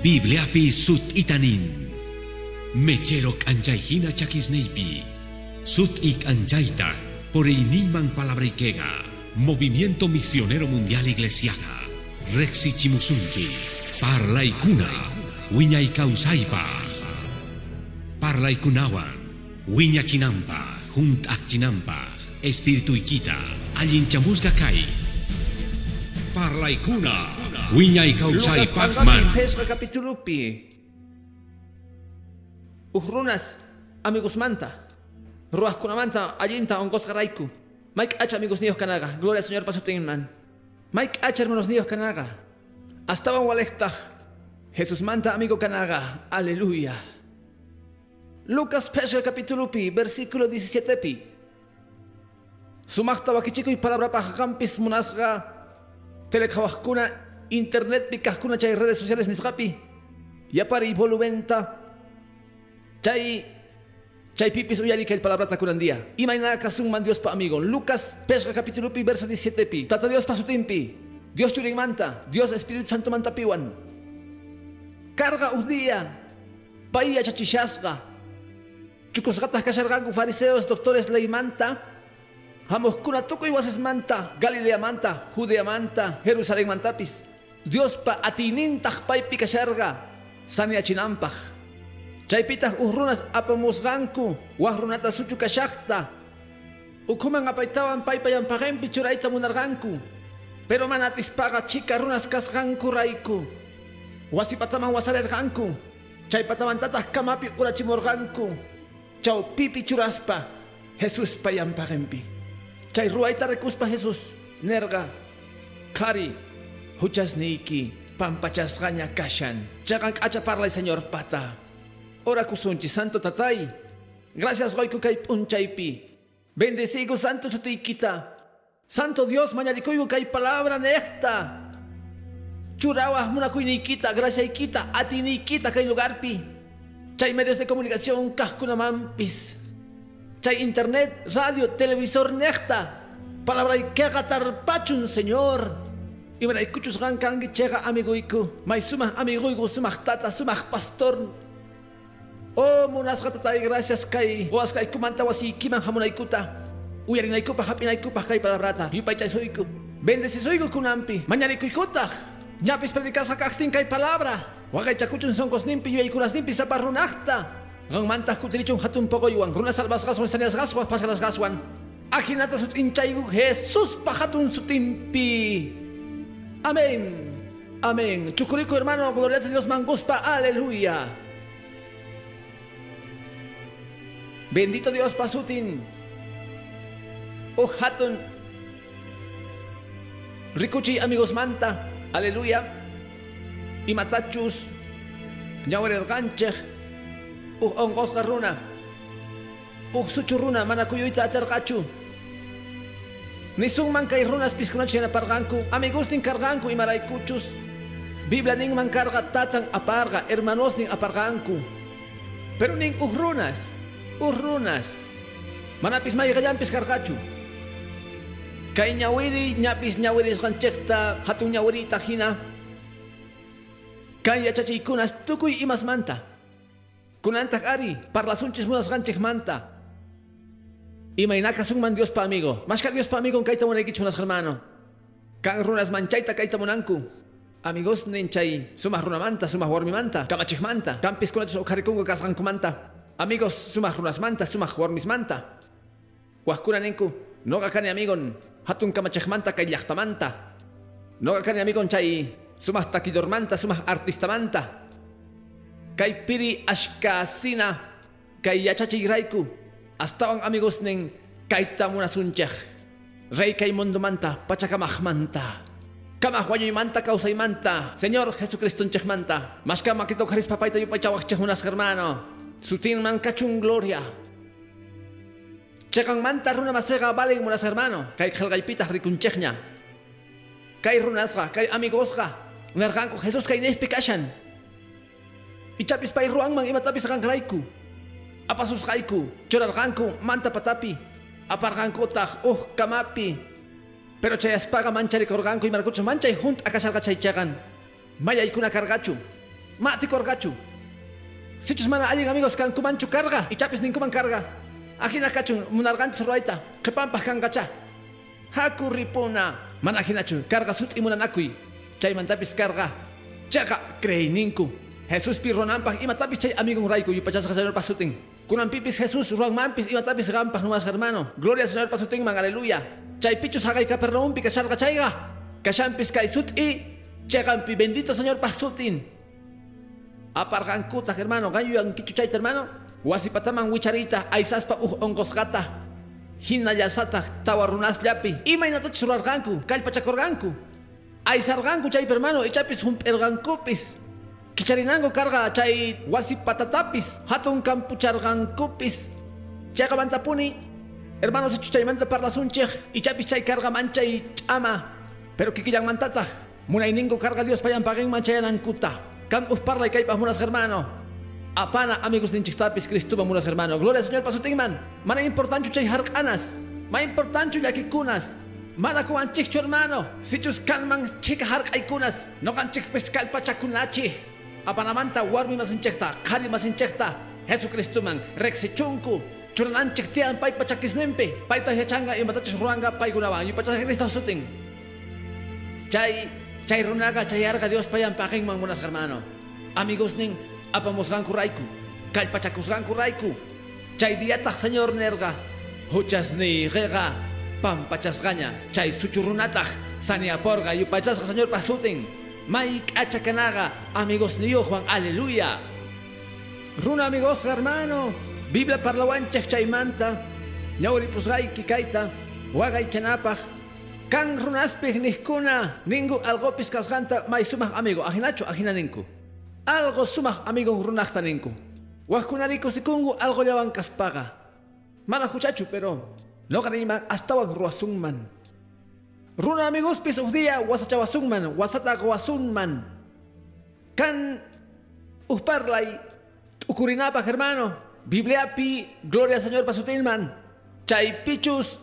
Bibliapi sut itanin. Mechero anchayhina chakisneipi. Sut ik anchaita por iniman palabrikega. Movimiento Misionero Mundial Iglesiana. Rexi Chimusunki. Parla ikuna. Wiña ikausaipa. Parla ikunawan. Wiña. Junt chinampa. Espíritu. Allin chamusga kai. Parla ikuna. Wiña ikausai Lucas pacman. Pangami Pesca capítulo pi. Uhrunas amigos manta. Ruas kunamanta allinta ongos garaiku. Mike H amigos niños canaga. Gloria al Señor paso man. Mike H hermanos niños canaga. Hasta walekta. Jesús manta amigo canaga. Aleluya. Lucas Pesca capítulo pi versículo 17 pi. Sumakta wakichiko y palabra pa campis munasga. Telekawakuna internet pikahkuna chay redes sociales nisqapi yapari volumenta chay chay pipis uyari kay palabra takunandia imayna kasungman Dios pa amigo. Lucas pesca capítulo pi verso 17 pi. Tata Dios pasutimpi Dios churing manta. Dios Espíritu Santo manta piwan carga udia paya chachishasga chukusgatas kashargangu fariseos doctores ley manta. Hamos kuna tukoy wases manta, Dios pa Diospa atinintaq paypi kasharqa saniachinampaq chaypitaq uj runas apamusqanku wak runata suchu kashaqta ukhuman apaytawan paypayanpaqanpi churayta munarganku. pero mana paga chika runas kasqanku ganku. wasipataman pataman tatah kamapi urachimorganku. Chau pipi churaspa jesuspa pi. chay ruaita rekuspa jesus nerga kari huchas niki, pampachas gaña kashan, chagan acha parla el Señor pata. Ora kusunchi santo tatay, gracias goiku kay punchaypi, bendecigo santo sutiquita, santo Dios mañarikoigo kay palabra necta. Churawas munakuinikita, gracia ikita, atinikita kay lugarpi. Chay medios de comunicación kaskunamampis. Chay internet, radio, televisor necta. Palabra y que pachun, señor. Y me escuchus gan kangi chega amigo iku. May sumah amigo iku sumah tata sumah pastor. Oh munas tata y gracias kay. Oas kay kumanta wasi kiman hamuna ikuta. Uyarin ikupa hapina ikupa kay palabrata. Yupay chay soiku. Bendeci soiku kunampi. Mañana iku ikuta. Ñapis predikas kaktin kay palabra. Wakay chakuchun son kosnimpi yuay kunas nimpi sa parrunakta. Ang mantah kutilichong hatun pokoyuan, runa salvas gaswan, sanias gaswan, pasalas gaswan. Akinata sut inchaygu Jesus pahatun sutimpi. Amén. Amén. Chucurico hermano, gloria a Dios manguspa, aleluya. Bendito Dios pasutin. Oh hatun. Rikuchi amigos manta, aleluya. Y matachus. Nyawer ganchech uh ongkos karuna uh suchuruna mana kuyuita man kay runas piskuna siya na parganku amigos ning karganku imaray kuchus Biblia man karga tatang aparga hermanos ning aparganku pero ning uhrunas uhrunas manapis may gayampis karkachu kay nyawiri nyapis nyawiris kanchekta hatong nyawiri tahina kay achachikunas tukuy imas manta. Kunantak ari, parlasunchis munas ganchik manta. Y mainaka man Dios pa amigo. Mas ka Dios pa amigo kaita mo munas hermano. Kang runas manchaita kaita monanku. Amigos ninchay, sumah runamanta, sumah warmi manta, kamachik manta, kampis kunatus okarikungo kasran kumanta. Amigos, sumah runas manta, sumah warmis manta. Wahkuna ninku, noga kani amigon, hatun kamachik manta kay manta. Noga kani amigon chay, sumah takidor manta, sumah artista manta. Kay piri ashkasina kay yachachi raiku hasta ang amigos ning kaita muna sunchech rey kay mundo manta pachakamach manta. Kamahwayo manta kausay manta. Señor Jesucristo chech manta. Mas ka makito karis papayta yu pachawak chech unas hermano. Sutin man kachung gloria. Chekang manta runa masega baling munas hermano. Kay khalgaypita rikunchechnya kay runasga kay amigosga. Nerganko Jesus kay nehpikashan Ichapis pa iruang mang imatapis kang raiku. Apasus kaiku, chorar kanku, manta patapi. Apar kanku tak, uh kamapi. Pero chayas paga manchari korganku y marcucho manchay junt akasarga chaychagan. Maya ikuna kargachu. mati korgachu. Sichus mana alin amigos kan kumanchu carga y chapis ninkuman carga. Ajina kachu munarganchis ruaita, qhipanpaq kangacha. Haku ripuna, mana ajinachu, carga sut y munanakui. Chaymantapis carga. Chaqa creininku. Jesús pi ronampak imatapis chay amigo raiku yupachasqa señor pasutin. Kunan pipis Jesús ruanmampis imatapis gampak numas hermano. Gloria al señor pasutin man aleluya. Chay pichus hagay kapernaumpi kasharga chayga. Kashampis kay sut y chagampi bendito señor pasutin. Apargankuta hermano, ganyo yang kichuchayta hermano. Wasipataman wicharita aisaspa uj ongosgata. Hina yasata tawarunas llapi. Imaynatach surarganku, kallpachakorganku. Aisarganku chay hermano, ichapis humpergankupis. Kicharinango carga chay wasi patatapis, hatun kampuchargankupis. Chayqa mantapuni, hermanos chaymanta parlasunchej, ichapis chay carga mancha y chama. Pero kikillan mantata, munayningo carga Dios payan paguen manchayanankuta. Kan parla y kaypas munas hermano. Apana amigos ninchiktapis Cristuba munas hermano. Gloria Señor pasutingman. Mana importante chay harkanas. Ma importante yakikunas. Mana kuan chichu hermano. Sichus kanman chika harkaikunas. No kan chik pescal pachakunachi. Apanamanta warmi masinchekta. Kari masinchekta. Jesucristuman. Rexichunku. Churananchik tian pay pachakisnempe. Pay tahechanga y matachis ruanga pay gunawan. Yupachas Cristo suting. Chay Chay runaga chayarga Dios payan pagen man munas hermano. Amigos ning apamosgan kuraiku. Kalpachakuzgan kuraiku. Chay diatag señor nerga. Huchas ni rega. Pampachasgaña. Chay suchurunatag. Saniaporga yupachasga señor pasutin. Maik achakanaga. Amigos niyo Juan. Aleluya. Runa amigos hermano. Biblia parlawanchak chaymanta. Ñauri pusgay kikaita. Wagay chanapaj. Kan nihkuna ningu algo piskasganta may sumah amigo ajinacho ajina ninku. Algo sumah amigo runakta ninku. Wahkunariko sikungu algo llawan kaspaga. Mana huchachu pero no kanima hasta wag ruasungman. Runa amigos pis ufdia wasachawasungman wasata wasunman. Kan uhparlay ukurinapa hermano. Biblia pi gloria Señor pasutinman. Chay pichus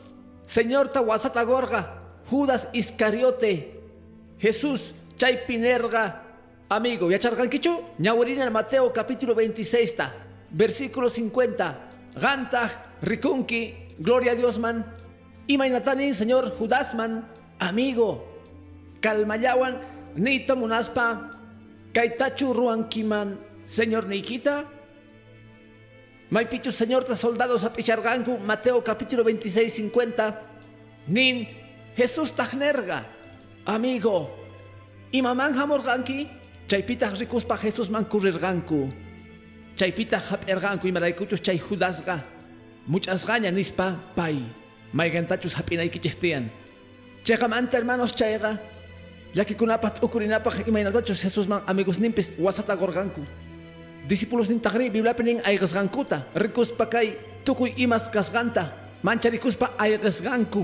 Señor ta wasata gorga. Judas Iscariote, Jesús Chaipinerga, amigo, ¿ya charganquichu? Ñaurina Mateo capítulo 26, versículo 50. Gantag, Rikunki, Gloria a Dios man. Imainatanin, Señor Judasman, amigo. Kalmayawan, Nita Munaspa, Kaitachu Ruankiman, Señor Nikita. Maipichu, Señor ta soldados a Picharganku, Mateo capítulo 26, 50. Nin Jesús tajnerga, amigo. Y mamán hamorganki, chaypita rikuspa Jesús man kurirganku. Chaypita hap erganku y maraikuchus chay judasga. Muchas gañas nispa pay. Maigantachus chestian. Chegamanta hermanos ukurinapak y mainatachus Jesús man amigos nimpis wasata gorganku. Discípulos nintagri biblia pening aygasgankuta. Rikuspa kay tukuy imas kasganta. Mancha rikuspa aygasganku.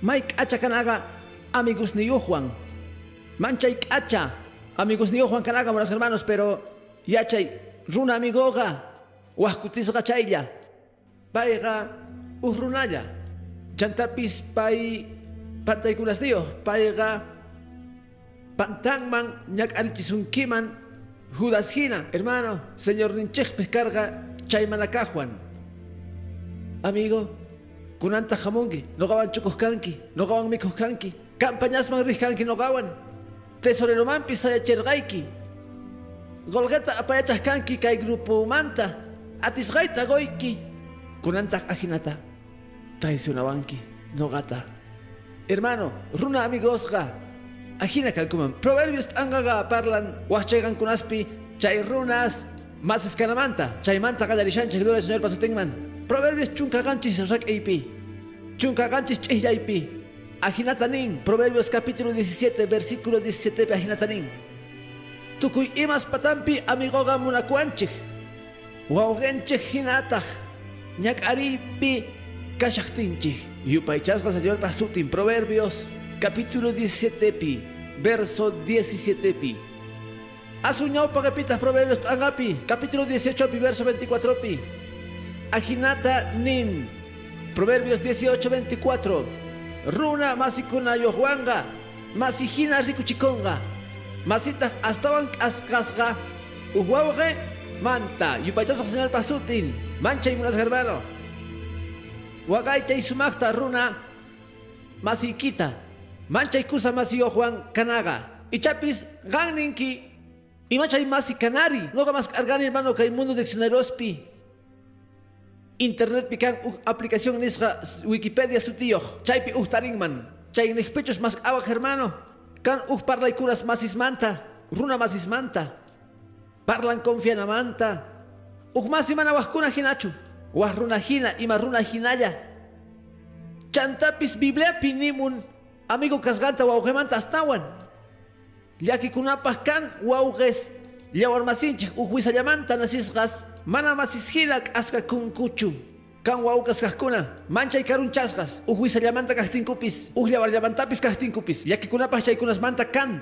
Mike acha kanaga amigos ni yo Juan. Manchay acha amigos ni yo Juan kanaga buenos hermanos, pero yachay runa amigoga wahkutisga chaylla. Paiga uhrunaya. Chantapis pai pantay kunas dio. Paiga pantangman nyak arichisunkiman Judas Hina, hermano, señor Ninchech pescarga chaymanacajuan. Amigo, kunanta jamongi, no gawan chukoskanki, no gawan mikoskanki, campañas man riskanki no gawan, tesorero man pisaya chergaiki, golgeta apayachaskanki kay grupo manta, atisgaita goiki, kunanta ajinata, traicionabanki, no gata. Hermano, runa amigosga, ajina kalkuman, proverbios angaga parlan, wachaygan kunaspi, chay runas, más escanamanta, chay manta galarishanche, gloria Señor pasutengman. Proverbios chunkaganchis rak eipi. Chunkaganchis chihjaipi. Ajinatanin. Proverbios capítulo 17, versículo 17 ajinatanin. Tukuy imas patampi amigoga munakuanchik. Waugenchik hinataj. Ñak aripi kashaktinchik. Yupaychasga señor pasutin. Proverbios capítulo 17 pi. Verso 17 pi. Asuñao pagapitas proverbios angapi. Capítulo 18 pi. Verso 24 pi. Ajinata Nin. Proverbios 18, 24. Runa masikuna yohuanga. Masijina rikuchikonga. Masita astawan asqasqa uhuawqe manta yupachasaq señor pasutin manchay munas hermano waqaychay sumaqta runa masikita manchay kusa masiyo Juan kanaga. Ichapis ganninki imachay masi kanari. Noqa mas argani hermano kay mundo diccionariospi internet pikan uh, aplicación nisqa wikipedia sutiyoq chaypi uhtarinman chay niqpichus mas awaq hermano. Kan uh kuras masis manta, runa masis manta. Parlan manta. Uh masimana wahkuna hinachu. Wah runa hina ima runa hinaya. Chantapis Biblia pinimun. Amigo kasganta waugemanta astawan. Llaki kunapah kan wauges. Llawar masinchik uhuisallamanta nasisgas. Mana masis hinak aska kunkuchu kan waukas kahkuna manchay karunchasqas uhuisallamanta kajtinkupis uhlyawarllamantapis kajtinkupis llakikunapas chaykunas manta kan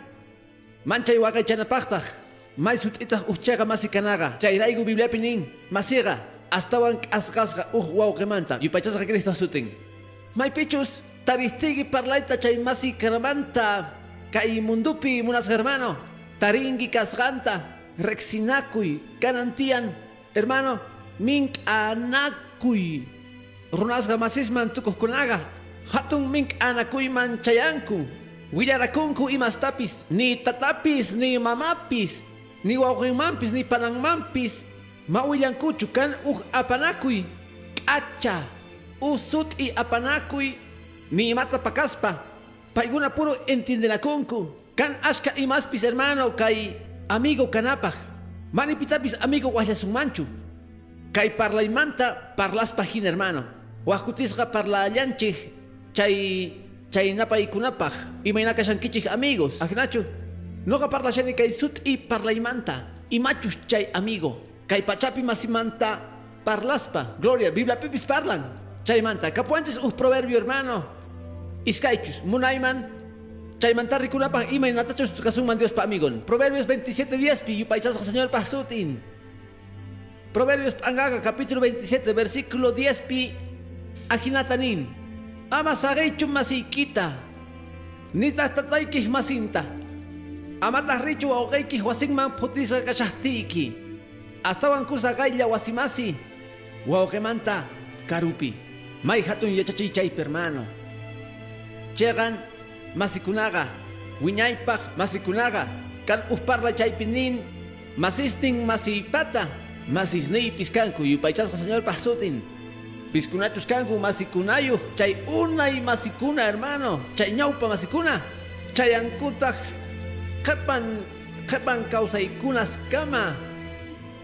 manchay waqaychanapaqtaq may sut'itaq uhchaqa masi kanaqa chayrayku bibliapi nin masiqa astawan k'asqasqa uj wawqimanta yupachasqa Cristo sutin. Maypichus taristigi parlayta chay masi kanamanta kay mundupi munas hermano. Taringi kasqanta rexinakuy kanantian. Hermano min k'anak kuy runasqa masisman tukuqkunaqa hatun mink'anakuyman chayanku. Willarakunku imastapis ni tatapis ni mamapis. Ni wawqinmanpis ni pananmanpis ma willankuchu kan uj apanakuy k'acha usut'i apanakuy ni imata pakaspa paykuna puro entiendenakunku kan ashka imaspis hermano kay amigo kanapaj manipitapis amigo wajllasunmanchu Kay parlaymanta parlas pajin hermano. Wakutisqa allanchik chay chay napaykunapaj imaynaka shankichik amigos. Ajnachu. Noqa parlashani kay sut y parlaymanta. Imachus chay amigo. Kay pachapi masimanta parlaspa. Gloria, Biblia pipis parlan. Chaymanta. Kapuantes uh proverbio hermano. Iskaichus, munayman Chaymanta rikunapaj imaynatachus kasunman Dios pa amigon. Proverbios 27 días pi yupaychasqa señor pasutin. Proverbios Angaga, capítulo 27, versículo 10 pi. Ajinatanin. Ama sagaichu masikita. Nitas tataikih masinta. Amatas richu augaikih wasinman putisa kachahtiki. Astawan kusagaylla wasimasi. Waugemanta karupi. May hatun yachachichay permano. Chegan masikunaga. Wiñaypaj masikunaga. Kan usparla chaypinin. Masistin masipata. Masisnei piscanku yupaychasqa señor pasutin. Piscunachus kanku masikunayu, chay unay masikuna hermano, chay ñaupa masikuna, chay ankutaj qepan qepan kawsaykunas kama,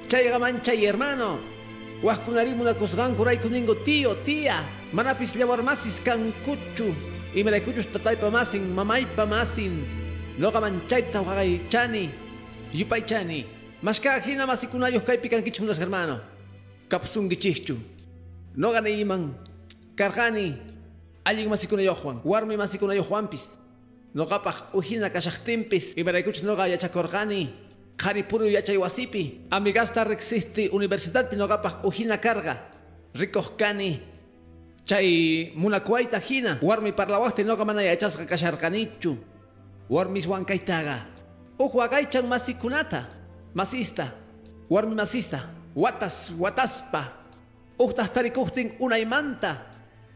chay gaman chay hermano, wajkunarimunakusqanku rayku ningo tío, tía, manapis llawar masis kankuchu, imaraykuchus tataypa masin, mamaypa masin, noqaman chayta waqaychani, yupaychani. Mashka hina masikunayos kaypi kankichmunas hermano. Kapsungichichu. No gane iman. Kargani. Allin masikunayo Juan. Warmi masikunayo Juanpis. No kapaj ujina kashachtimpis. Ibaraykuch no gaya chakorgani. Kari puro yachay wasipi. Amigasta rexisti universidad no kapaj ujina carga. Rikohkani. Chay munakuaita hina. Warmi parlawaste no gamana yachasqa kasharkanichu. Warmis huankaitaga. Uhuagaychan masikunata masista, warmi masista, watas, wataspa, uhtas tarikuhtin unaymanta,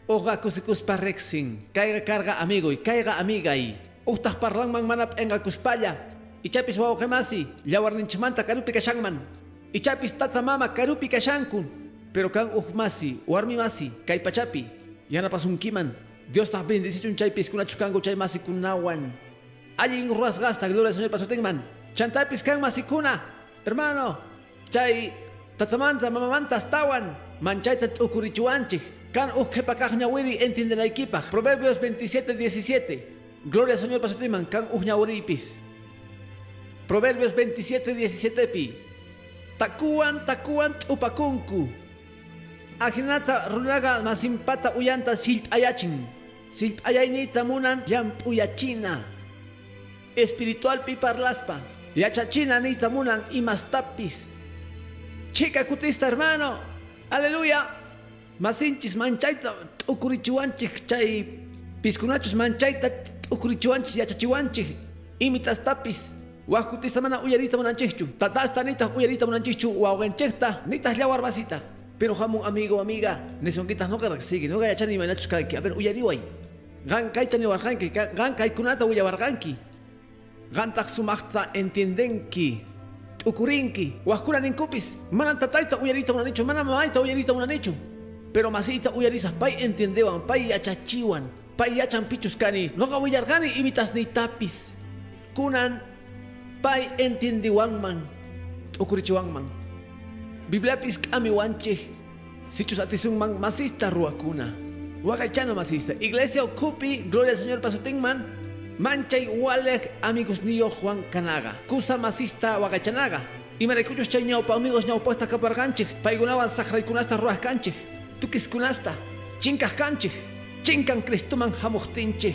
uga kusikuspa rexin, caiga carga amigo y caiga amiga y, uhtas parlanman manap enga kuspalla, ichapis wawqemasi, llawarninchimanta karupi kashanman, ichapis tata mama karupi kashankun, pero kan uhmasi, warmi masi, kay pachapi, kiman, Dios ta bendicichun chaypis kunachuskanku chay masi kunawan. Allin ruas gasta, gloria al Señor Pasotingman. Chantapis kan masikuna, hermano, chay tatamanta mamamanta astawan, manchayta t'ukurichuanchik, kan ujkepakaj ñawiri entiendenaykipaj. Proverbios 27, 17. Gloria al Señor pasatiman, kan ujñawiripis. Proverbios 27, 17 pi. Takuan, takuan upakunku. Ajinata runaga masimpata uyanta silp ayachin. Silp ayaynita munan yamp uyachina. Espiritual pi parlaspa. Yachachina ni tamunan imastapis. Chica kutista hermano. Aleluya. Masinchis manchaita ukurichuanchik chay piskunachos manchaita ukurichuanchis yachachiwanchik. Imitas tapis. Wahkutista mana uyarita munanchichu. Tatasta nitas uyarita munanchichu. Wawenchesta nitas llawar basita. Pero jamun amigo amiga, nesonquitas no sigue, no gaya chani manachus kanki. A ver, uyariway. Gan kaita ni warganki, gan kaikunata uyawarganki. Gan tak sumakta entiendenki. Ukurinki, wahkura ninkupis. Manan tataita uyarita munanichu, manan mamaita uyarita munanichu. Pero masita uyarisas pay entiendewan, pay achachiwan, pay yachan pichus kani. No gawillargani imitas ni tapis. Kunan pay entiendiwanman, ukurichiwanman. Bibliapis kami wanche. Sichus atisunman masista ruakuna. Wakachano masista. Iglesia okupi, gloria al Señor pasutingman. Manchay walek amigos niyo Juan Canaga. Kusa masista wakachanaga. Y maricuyos chay ñaupa amigos ñaupuesta kaparganchik. Paigunawan sahraikunasta ruas kanchik. Tukis kunasta. Chinkaj kanchik. Chinkan kristuman hamuhtinchik.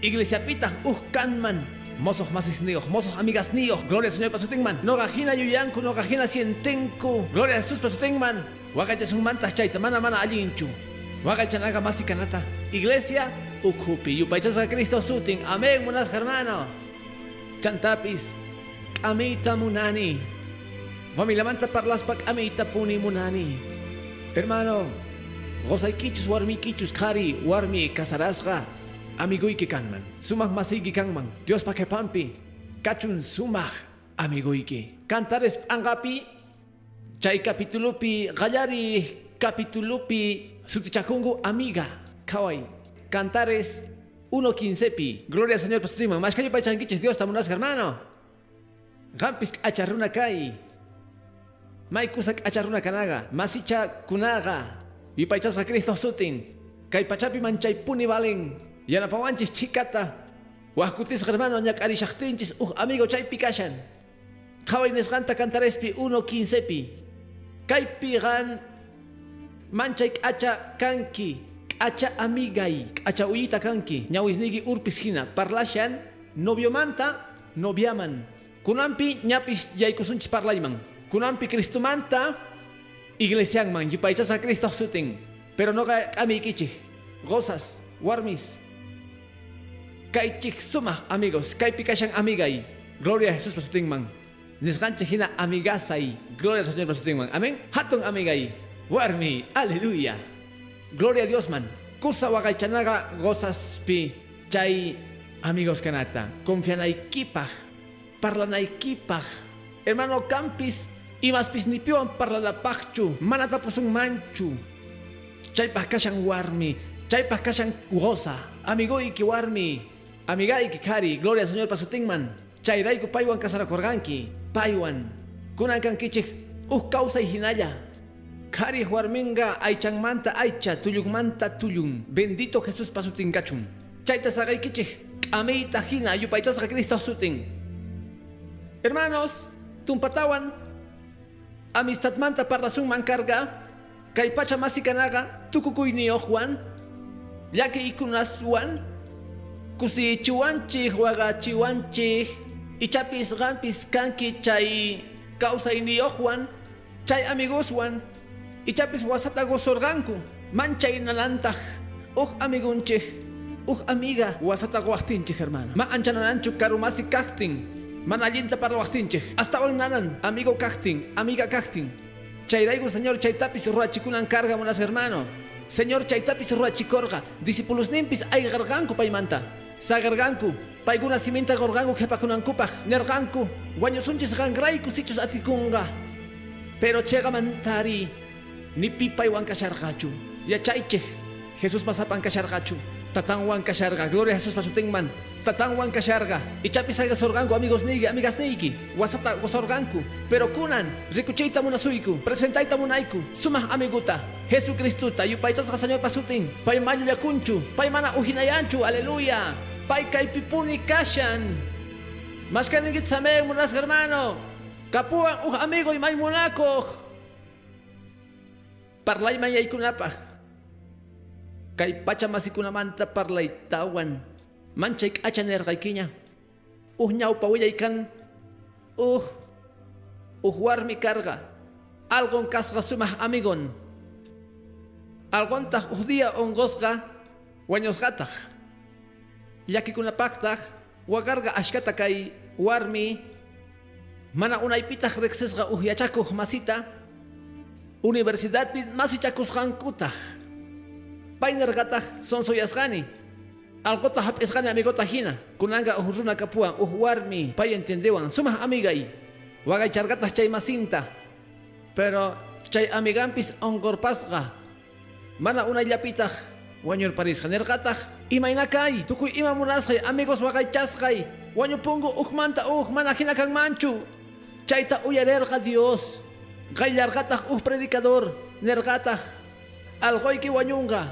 Iglesia pitah uhkanman. Mozos masis nios, mozos amigas nios, gloria al Señor pasutingman. No gajina yuyanku, no gajina sientenku. Gloria a Jesús pasutingman. Wagacha sun mantas chaita, mana mana alinchu. Wagacha naga masikanata. Iglesia, ukupi, yupaychas a Cristo sutin. Amén, munas hermano. Chantapis, amita munani. Familia manta parlaspak amita puni munani. Hermano, gozaikichus warmikichus kari, warmi kasarasga. Amiguiki kanman. Sumak masigi kanman. Dios pa que pampi. Kachun sumak amiguiki. Cantares angapi. Chay capitulupi gallari capitulupi sutichakungu amiga. Kawai. Cantares 1.15pi. Gloria al Señor Pastrima. Más que pachanquiches Dios tamunas hermano. Gampis acharruna kai. Maikusak acharruna kanaga. Masicha kunaga. Y pachasa Cristo sutin. Kai pachapi manchay puni valen. Yanapawanchis chikata. Wahkutis hermano ñakari shaktinchis uh amigo chay pikashan. Kawai nesganta cantarespi 1.15pi. pi. Kaypi gan manchay acha kanki. Acha amigay. Acha uyita kanki. Ñawisnigi urpis hina. Parlashan novio manta noviaman. Kunampi ñapis yaykusunchis parlayman. Kunampi Cristumanta iglesianman. Yupaychasa Cristo sutin. Pero no amikichih. Gozas. Warmis. Kaichik suma amigos, kay pikasyan amigay. Gloria a Jesús pasutingman. Niskanche hina amigasay. Gloria al Señor pasutingman. Amén. Hatong amigay. Warmi. Aleluya. Gloria a Dios man. Kusa wakay chanaga gozas pi chay amigos kanata. Confianay kipaj. Parlanay kipaj. Hermano campis. Imas pisnipiwan parlalapakchu. Manatapusong manchu. Chay pahkasyang warmi. Chay pahkasyang goza. Amigo iki warmi. Amigay kikari, gloria Señor pasutingman. Chayraiku paiwan kasarakorganki. Paiwan. Kunan kan kichik. Uh causa y hinaya. Kari huarminga aychanmanta aycha tuyugmanta tuyun. Bendito Jesús pasutingachun. Chaita sagay kichik. Amita hina yupaychasga Cristo sutin. Hermanos, tumpatawan. Amistadmanta parlasun mancarga. Kay pacha masikanaga. Tukukuy ni Juan. Yake ikunaswan kusi chiwanchik wagachiwanchik ichapis gampis kanki chay kawsayniyoqwan chay amigoswan ichapis wasata gosorganku manchay nalantaj uj amigunchik uj amiga. Wasata waqtinchik hermano. Ma anchanananchu karumasi kajtin mana allinta parlawaqtinchik hasta hoy nanan amigo kajtin amiga kajtin. Chayraygu señor chaytapis ruachikunan carga monas hermano. Señor chaytapis ruachikorga discípulos nimpis ay garganku paymanta sagarganku paykuna simenta gorganku qhipakunankupaq nirqanku wañusunchis qanrayku sichus atikunqa pero cheqamantari ni pipaywan kasharqachu yachaychik Jesús masapan kasharqachu tatanwan kasharqa gloria a Jesús pasutinman tatanwan kasharqa ichapis ayga sorganku amigos nigi amigas nigi wasata gosorganku pero kunan rikuchayta munasuyku presentayta munayku sumaj amiguta Jesucristuta yupaychasqa Señor pasutin pay mallullakunchu pay mana uhinayanchu aleluya Pai pipuni kashan. Mas kaningit sa may munas hermano. Kapuan uh amigo y may munako. Parlay mayay kunapa. Kay pacha masikunamanta parlay tawan. Manchay kachaner kay kinya. Uh nyaw pawiyay kan. Uh. Uh warmi karga. Algon kasga sumah amigon. Algon tah uh dia ongosga. Wanyos gatah. Llakikunapaqtaq wakarqa ashkata kay warmi Mana unaypitaq riqsisqa uhyachakuq masita universidadpi masichakusqankutaq. Pay nirqataq sonsoyasqani. Alqota hap'isqani amigota hina. Kunanga uj runa kapuan uj warmi pay entendewan sumaj amigay. Wagaycharqataq chay masinta. Pero chay amigampis onqorpasqa. Mana unayllapitaq wañurparisqa nirqataq imaynakay tukuy ima munasqay amigos waqaychasqay wañupungu uqmanta uq mana hina kanmanchu chayta uyarerqa Dios qayllarqataq uq predicador nirqataq alqoyki wañunqa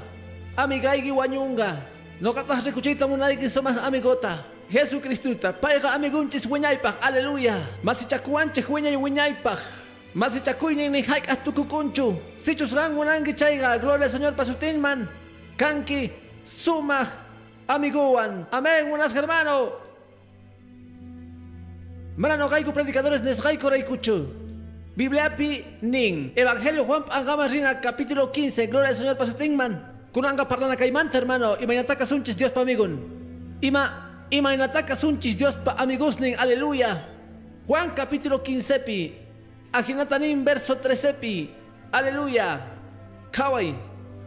amigayki wañunqa noqataq rikuchiyta munayki sumaq amigota Jesucristuta payqa amigunchis wiñaypaq aleluya. Masichakuwanchik wiñay wiñaypaq masichakuynin ni hayk'aq tukukunchu sichusqan munanki chayqa gloria al Señor pasutinman kanki sumaq amiguan. Amén unas hermano. Mana no gaiku predicadores nesgaiku reikuchu. Bibliapi nin. Evangelio Juan Angama Rina capítulo 15. Gloria al Señor Pasutingman. Kunanga parlana kaimanta hermano. Imainataka sunchis Dios pa amigun. Ima imainataka sunchis Dios pa amigos nin. Aleluya. Juan capítulo 15 pi. Ajinatanin verso 13 pi. Aleluya. Kawai.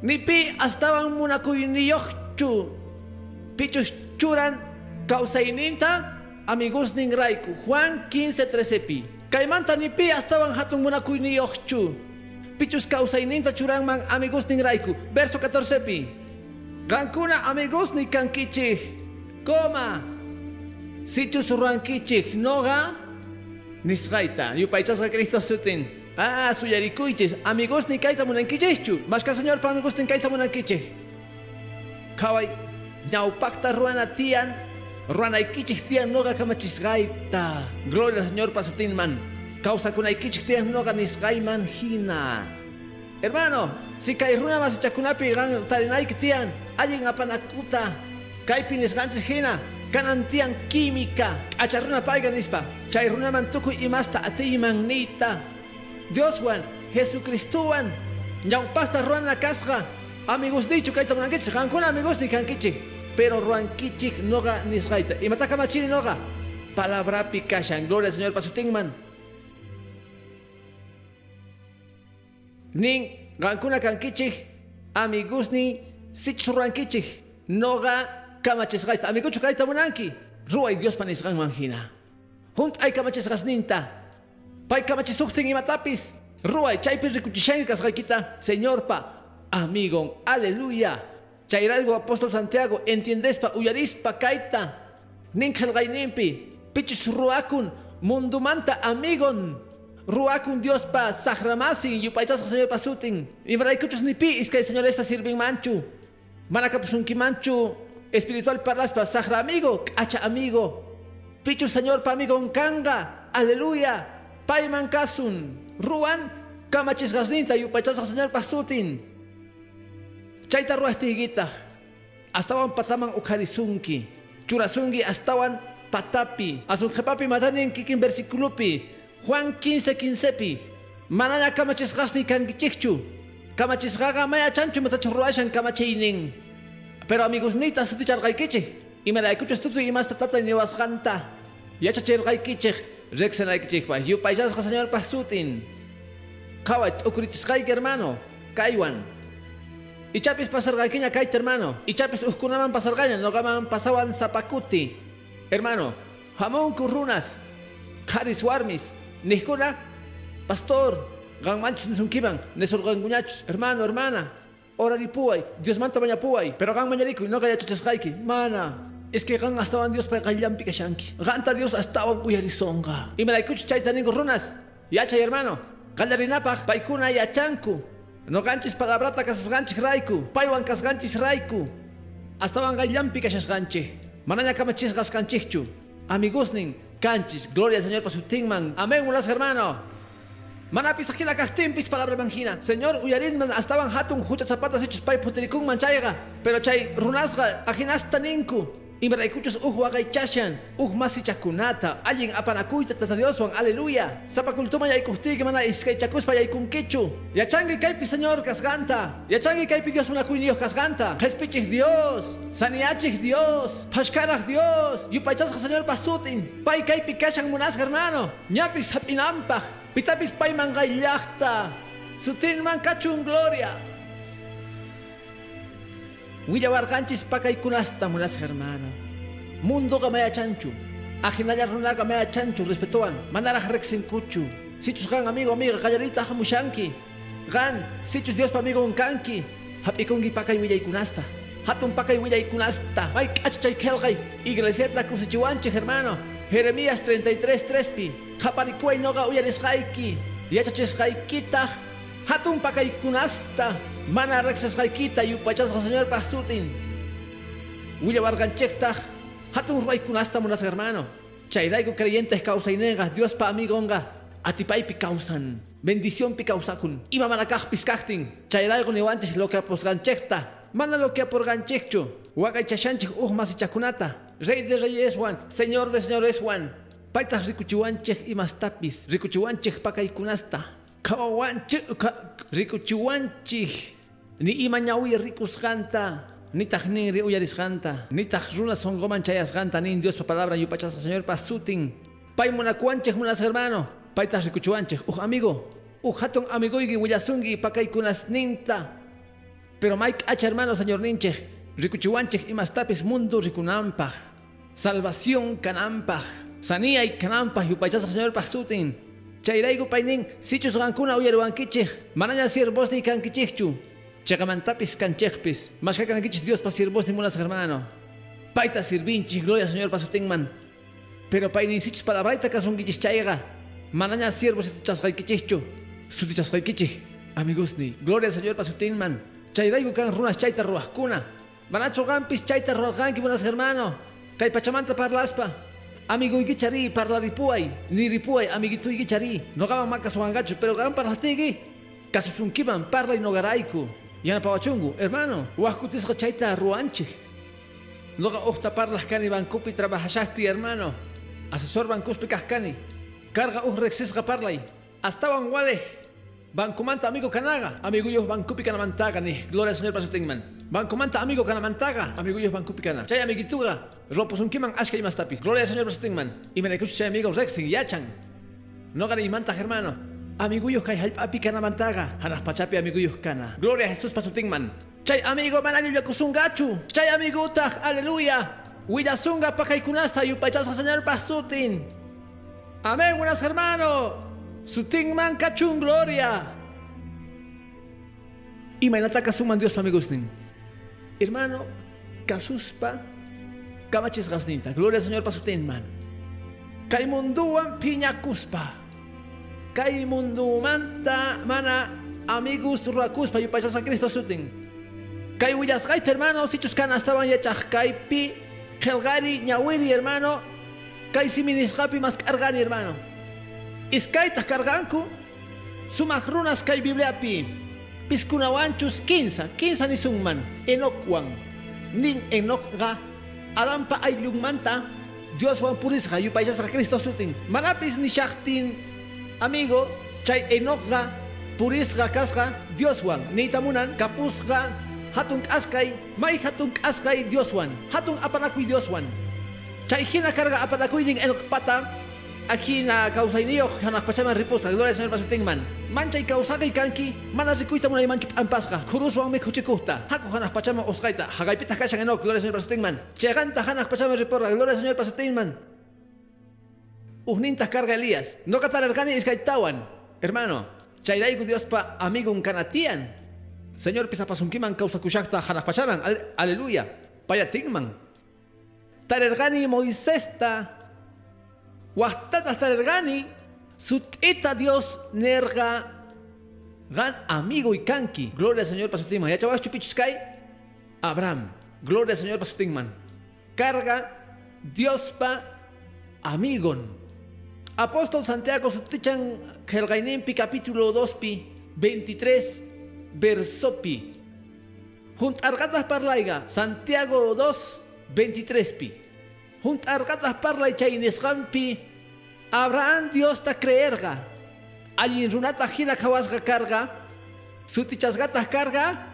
Nipi astaban munakuy niyochu. Pichus churan kausaininta amigos nin raiku Juan 15 13 pi kaimanta ni pi estaban hatun munakuy ni yochu pichus kausaininta churanman amigos nin raiku. Verso 14 pi Gankuna amigos ni kankichi coma sichus rankichi noga nisgaita yupaychasqa Cristo sutin ah suyarikuychis amigos ni kaita munankichichu mashka señor pa amigos nin kaita munankichich kawai ñawpakta ruana tian Ruanaykichik tiyan noga kamachisgaita. Gloria al Señor pasutinman. Causa kunaykichik tiyan noga nisgaiman hina. Hermano, si kay runa mas chakunapi gan tarinayki tiyan, allin apanakuta. Kay pinisganchis hina, kanan tiyan química. Acharuna paiga nispa. Chay runa man tukuy imasta atiman nita. Dios wan, Jesucristuan. Ñawpasta ruana kasga. Amigos dicho kay tamanankichik, kankuna amigos ni kankichik pero ruankichik noga nisgaita. Y mataka machini noga. Palabra pikashan. Gloria al Señor pasutingman. Nin gankuna kankichik. Amigusni sichurrankichik. Noga kamachisgaita. Amiguchu kaita munanki. Ruay Dios panisgan manjina. Junt ay kamachisgasninta. Pay kamachisuktin imatapis. Ruay chaypis rikuchishan kasgaikita. Señor pa. Amigon. Aleluya. Chairalgo apóstol Santiago, entiendespa, uyarispa, kaita, ninkhal gainimpi, pichus ruakun, mundumanta amigon, ruakun Dios pa, sahramasi, yupaychas señor pasutin, y maraykuchus nipi, es que el señor está sirven manchu, manacapusunki manchu, espiritual parlaspa, sahra amigo, acha amigo, pichus señor pa amigo kanga, aleluya, paiman kasun, ruan, kamachis gasninta, yupaychas señor pasutin, Chayta ruastigita. Astawan pataman ukarisunki. Churasungi astawan patapi. Asun jepapi matanin kikin versículopi. Juan 15 15pi. Manaya kamachisgasni kankichikchu. Kamachisgaga maya chanchu matachurruashan kamachinin. Pero amigos nita sutichargaikichik. Y me la escucho estudio y más tatata ni wasganta. Ya chachirgaikichik. Rexenaikichik pa. Yupayasga señor pasutin. Kawat ukurichizgaik hermano. Kaiwan. Ichapis pasargaquiña kaita hermano. Ichapis uskunaman pasargaña, no gaman pasaban zapacuti. Hermano, jamón currunas, caris warmis, nihkuna, pastor, gan manchos nesunkiban, nesurganguñachos, hermano, hermana. Ora ni puay, Dios manta baña puay, pero gan mañarico y no gaya chachasgaiki. Mana, es que gan estaban Dios para gallampi kashanki. Ganta Dios estaban uyarizonga. Y me la escucho chaita ningo runas. Yacha hermano, gallarinapaj, paikuna yachanku. No ganchis palabrata kasus ganchis raiku. Paiwan kas ganchis raiku. Hasta van gallampi kashas ganchi. Mananya kamachis gas canchichu. Amigos nin, Gloria al Señor para su tingman. Amén, unas hermano. Manapis aquí la castimpis palabra mangina. Señor, uyarisman estaban hatun hucha zapatas hechos puterikun manchaiga. Pero chay runasga ajinasta ninku. Imraykuchus uj waqaychashan, uj masichakunata, allen apanakuyta tasadioswan, aleluya. Sapakultuma yaykustiki mana iskaychakuspa yaykunkichu. Yachangi kaypi señor kasganta, yachangi kaypi Dios unakuyniyuq kasganta. Jespichih Dios, saniachih Dios, pashkaraj Dios, yupaychasqa señor pasutin. Pay kaypi kashan munas hermano, ñapis hapinampaj, pitapis payman qayllaqta. Sutinman kachun gloria. Willawarqanchis pakaykunasta munas hermano. Mundo gamaya chanchu. Ajinalla runa gamaya chanchu respetuan. Manaraj rexinkuchu. Sichus gan amigo amiga callarita hamushanki. Gan sichus Dios pa amigo unkanki. Hapikungi pakay willaykunasta. Hatun pakay willaykunasta. Ay kachchay kelgay. Iglesia la kusichiwanchi hermano. Jeremías 33 3pi. Japarikuay noga uyarisqayki. Yachachisqaykitaq. Hatun pakaykunasta. Mana rexesqaykita yupachasqa señor pastutin. Willawarqanchiktaj. Hatun raykunasta munas hermano. Chayrayku creyentes causainega, Dios pa amigonga. Atipaypi causan. Bendición pi causakun. Ima manakajpis kajtin. Chayrayku niwanchis lo que aposganchekta. Mana lo que aporganchekchu. Wakay chashanchik uj masichakunata. Rey de reyes Juan, Señor de señores Juan. Paitas rikuchiwanchik imastapis. Rikuchiwanchik pakaykunasta. Kawawanchik rikuchiwanchik. Ni ima ñawi rikusqanta. Nitaq nin ri uyarisqanta. Nitaq runa songoman chayasqanta nin Dios pa palabra yupachasqa Señor pasutin. Pay munakuanchik munas hermano. Paytas rikuchuanchik. Uj amigo. Uj hatun amigoygi willasungi pakaykunas ninta. Pero Mike H hermano Señor ninche. Rikuchuanchik imastapis mundo rikunampaj. Salvación kanampaj. Sanía y kanampaj yupachasqa Señor pasutin. Chayraygu paynin sichus gankuna uyaruankichik. Manaña siervos ni kankichikchu. Chagamantapis canchejpis, canquichis Dios para sirvos ni mulas hermano. Paita sirvinchi, gloria Señor para su tingman. Pero painincichos para braita casunguichis chaiga. Manaña siervos y chasgaikichichu. Su chasgaikichi. Amigos ni, gloria Señor para su tingman. Chairaigo can runas chaita ruascuna. Manacho gampis chaita ruasganki mulas hermano. Kai pachamanta parlaspa. Amigo igichari parla ripuay. Ni ripuay amiguito igichari. No gaman macas pero gaman parlastigi. Kasusunkiman parla y nogaraiku. Yana pawachungu, hermano, huascutis chaita ruanchi. Loga ojta parlas cani bancupi trabajashasti, hermano. Asesor bancuspi cascani. Carga un rexisga parlay. Hasta banguale. Bancumanta amigo canaga. Amiguyos bancupi canamantaga ni. Gloria Señor tingman. Bancumanta amigo canamantaga. Amiguyos bancupi cana. Chay amiguituga. Ropos un kiman ashka y más tapis. Gloria Señor tingman. Y me recucho chay amigos rexing yachan. No gana y manta hermano. Amiguyos kay halpapi kana mantaga, hanas pachapi amiguyos kana. Gloria a Jesús pasutingman. Chay amigo mananibya kusungachu. Chay amigutaj, aleluya. Willasunga pakaykunasta yupachasa señor pasutin. Amén, buenas hermano. Sutingman kachun gloria. Y mainata kasuman Dios pa amigusnin. Hermano, kasuspa kamachis gasninta. Gloria al Señor pasutinman. Kaimunduan piñakuspa. kay mundo manta mana amigos rakus pa yupachas a Cristo sutin. Kay willas hermano si chuskan estaban yachaj kay pi kelgari ñawiri hermano kay siminis kapi mas hermano. Iskay ta carganku sumak runas kay Biblia pi piskunawanchus 15 15 ni sungman enokwan nin enok ga alampa ay lungmanta Dios wan puris ga yupachas a Cristo sutin. Manapis ni shaktin amigo chay enokga purisga kasga dioswan neitamunan kapusga hatun askay may hatun askay dioswan hatun apanakuy dioswan chay hina karga apanakuy ning enokpata aquí na kausayniyo hanak pachaman ripusa gloria señor pasutingman manchay kausakay kanki mana rikuyta munay manchup ampasga kuruswan me kuchikuhta hako hanak pachaman oskayta hagaypita kashan enok gloria señor pasutingman cheganta hanak pachaman riporra. Gloria señor pasutingman Uhnintas carga Elías. No catarargani iskaitawan. Hermano, chayraigu Dios pa amigo un canatian. Señor pisa pasunkiman causa kushakta hanak pachaman. Aleluya. Paya tingman. Tarergani Moisesta. Wahtata tarergani. Sutita Dios nerga. Gan amigo y kanki. Gloria al Señor pasutingman. Ya chavas chupichuskai. Abraham. Gloria al Señor pasutingman. Carga Dios pa amigon. Apóstol Santiago sutichan capítulo 2 pi 23 verso pi. Junt argatas parlaiga Santiago 2 23 pi. Juntargatas parla y chaynesgampi. Abraham Dios ta creerga. Allí runata gira kawasga carga. Sutichasgatas carga.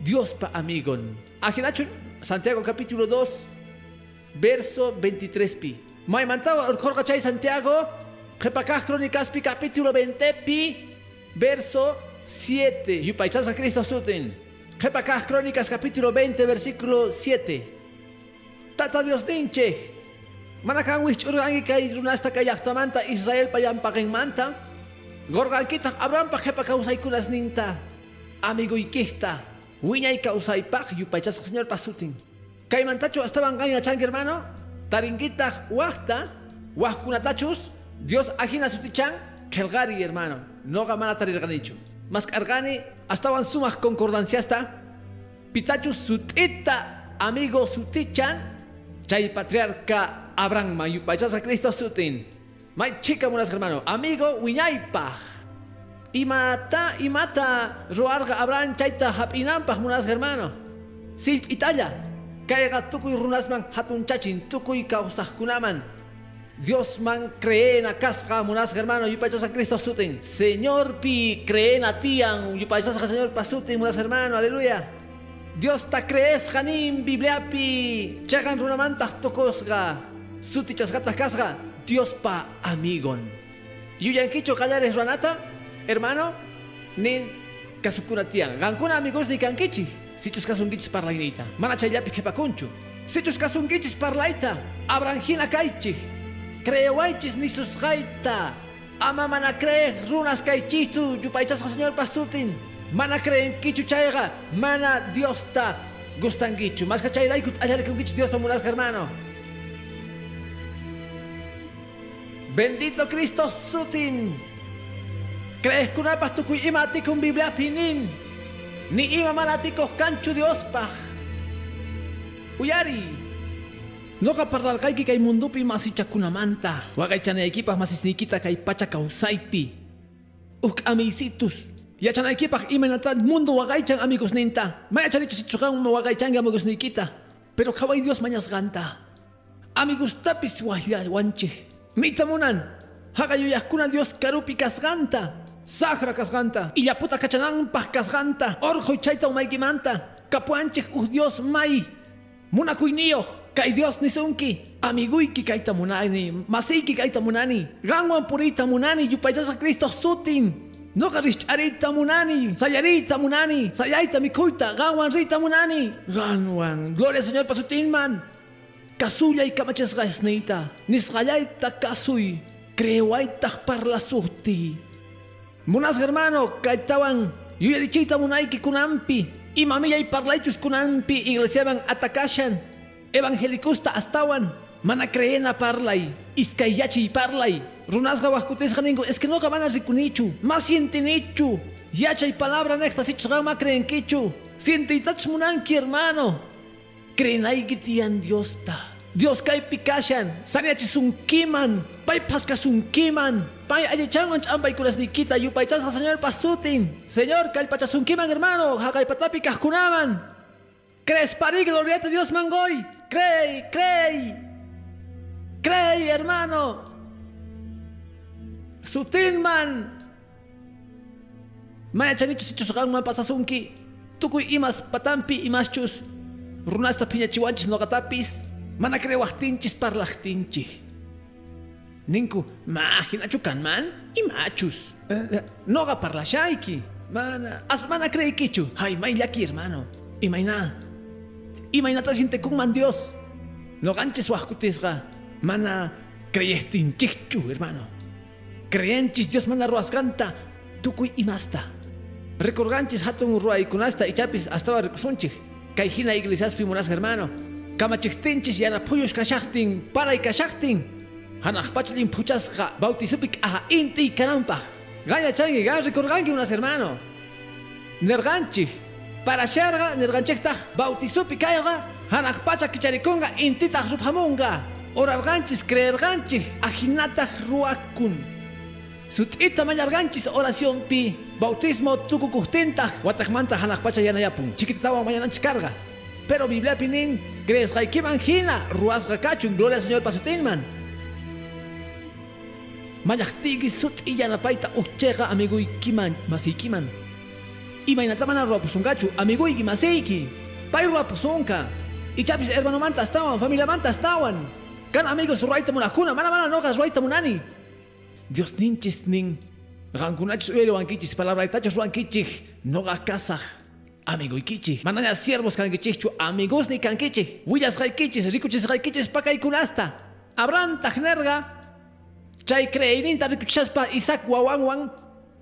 Dios pa amigon. Ajinacho Santiago capítulo 2, verso 23 pi. Maimantao chay Santiago. Jepacas crónicas pi capítulo 20 pi. Verso 7. Yupaichasa Cristo suten. Jepacas crónicas capítulo 20 versículo 7. Tata Dios ninche. Manakan wich urangi kay runasta kay yaktamanta Israel payam manta. Gorgan kita Abraham pa jepa kausay kunas ninta. Amigo ikista. Wiñay kausay pak yupaychas señor pasutin. Kay mantacho estaban ganya chang hermano. Taringuita wachta. Wachkunatachus. Dios ajina sutichan. Kelgari hermano. No gamana tarirganicho. Mas cargani estaban sumas concordancias ta. Pitachus sutita amigo sutichan. Chay patriarca Abraham mayupachas a Cristo sutin. May chica munas hermano. Amigo wiñaypa. Imata imata roarga Abraham chaita hapinampaj munas hermano. Silp Italia. Kayga tukuy runasman hatun chachin tukuy kunaman. Dios man cree en casca munas hermano yupachas a Cristo sutin. Señor pi cree en a tian yupachas a Señor pasutin munas hermano. Aleluya. Dios ta crees janim bibliapi chagan runamantah tokosga sutichas gatas kasga Dios pa amigon yuyankicho kallares ranata hermano nin kasukunatian gankuna amigos ni kankichi sichus kasungichis parlainita mana chayapi kepakunchu sichus kasungichis parlaita abranjina kaichi crewaichis ni susgaita ama mana crees runas kaichistu yupaichas señor pasutin mana creen kichu chayga mana Dios ta. Gustan gichu mas kachay ray kut ayar kun Dios ta muras hermano. Bendito Cristo sutin. Crees kunapas tukuy imati kun Biblia pinin ni ima manatikos kanchu Dios pa Uyari Noka parlalkayki kay mundupi masichakunamanta Wakay chanaykipas masisnikita kay pacha kausaypi Uk amisitus Yachanaykipaq imanata mundo waqaychan amigos ninta. Maya chanito sichukan waqaychan amigos nikita. Pero kaway Dios mañas ganta. Amigos tapis wanche. Mita munan. Haqayuyaqkuna Dios karupi kasganta. Sahra kasganta. Illaputa kachananpaq kasganta. Orjoy chayta umaykimanta. Kapuanchik uh Dios may. Munakuyniyoq. Kay Dios nisunki. Amiguyki kayta munani. Masiyki kayta munani. Ganwan purita munani. Yupaychasa Cristo sutin. No arita munani, sayarita munani, sayaita mikuita, gawan rita munani. Ganwan, gloria al Señor pasutinman. Kasuya y kamachas gasnita, nisgayaita kasui, creuaita parla suhti. Munas hermano, kaitawan, yuyarichita munaiki kunampi, y mamilla y parlaichus kunampi, iglesiaban atakashan, evangelicusta astawan, mana creena parlay, iskayachi parlay, runasqa wajkutisqa ninku es que noqa mana rikunichu mas sientinichu yachay palabra nextasichusqa ma creenkichu sientitach munanki hermano. Creenayki tiyan Diosta Dios kaypi kashan saniachisunkiman paypas kasunkiman pay allichanwan ch'ampaykunasnikita yupaychasqa señor pasutin señor kallpachasunkiman hermano haqaypatapi kajkunaman crees parig gloriate Dios mangoy crey crey crey hermano Sutinman! Maya chanichus ichusqan man pasasunki. Tukuy imas patampi imaschus. Runasta piñachiwanchis noqatapis. Mana crewaqtinchis parlaqtinchis. Ninku, ma hinachu kanman? Imachus. Uh, noqa parlashayki. Mana, as mana creykichu. Hay mayllaki hermano. Imayna. Imaynata sintekunman Dios. Noqanchis waqkutisqa. Mana creyestinchichu hermano. Creenchis Dios mana ruascanta tukuy imasta. Recorganchis hatun ruaykunasta ichapis hasta rikusunchik. Kay hina iglesiaspi munas hermano. Kamachiktinchis yana puyush kashaktin paray kashaktin. Hanaqpachlin puchasqa bautisupik aha inti kanampaj. Gaya changi gan recorganki munas hermano. Nerganchik. Para sharga nerganchiktaj bautisupi kayga hanaqpacha kicharikunga intitaq ruphamunga. Orarganchis creerganchik ajinataj ruakun. Sutita mañarganchis oración pi. Bautismo tukukuhtenta. Watakmanta hanakpacha yanayapun. Chiquitawa mañana carga. Pero Biblia pinin, crees que manjina, ruas gacacho, gloria al Señor pasutinman. Mayachtigi sut iyanapaita uchega amigo ikiman, masikiman. Imainatamana ruapusungachu, amigo iki masiki. Pai ruapusunka. Ichapis hermano manta estaban, familia manta estaban. Kan amigos ruaita munakuna, mana mana nogas ruaita munani. Dios ninchis nin. Rankunachus uero ankichis, palabra itachos rankichis, noga kasaj. Amigo ikichi, mananya siervos kankichichu, amigos ni kankichi. Willas raikichis, rikuchis raikichis pakaikunasta. Abran tajnerga. Chay creyninta rikuchaspa Isaac wawanwan.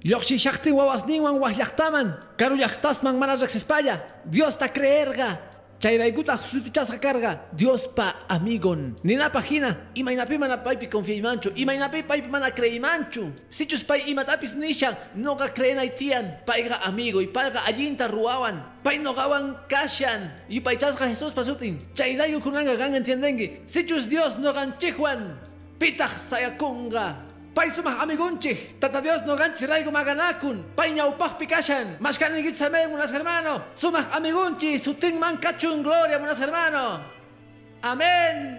Yoxi shakti wawasninwan wahyachtaman. Karu yachtasman mana rexespaya. Dios ta creerga. Chayraikuta sutichasqa carga. Dios pa amigon. Nina pagina imaynapi mana paypi confiaymanchu imaynapi paypi mana creymanchu sichus pay imatapis nishan noqa creenay tiyan payqa amigo y payqa allinta ruwawan pay noqawan kashan. Y paychasqa Jesus pasutin. Chayrayu kunanga gan entiendengi sichus Dios noqanchikwan pitaq sayakunga Pai sumah amigunchik, tata Dios no ganchi raigo maganakun, pai ñaupajpi kashan, mashkanigit samen unas hermano, sumah amigunchi, sutin man kachun gloria unas hermano. Amén.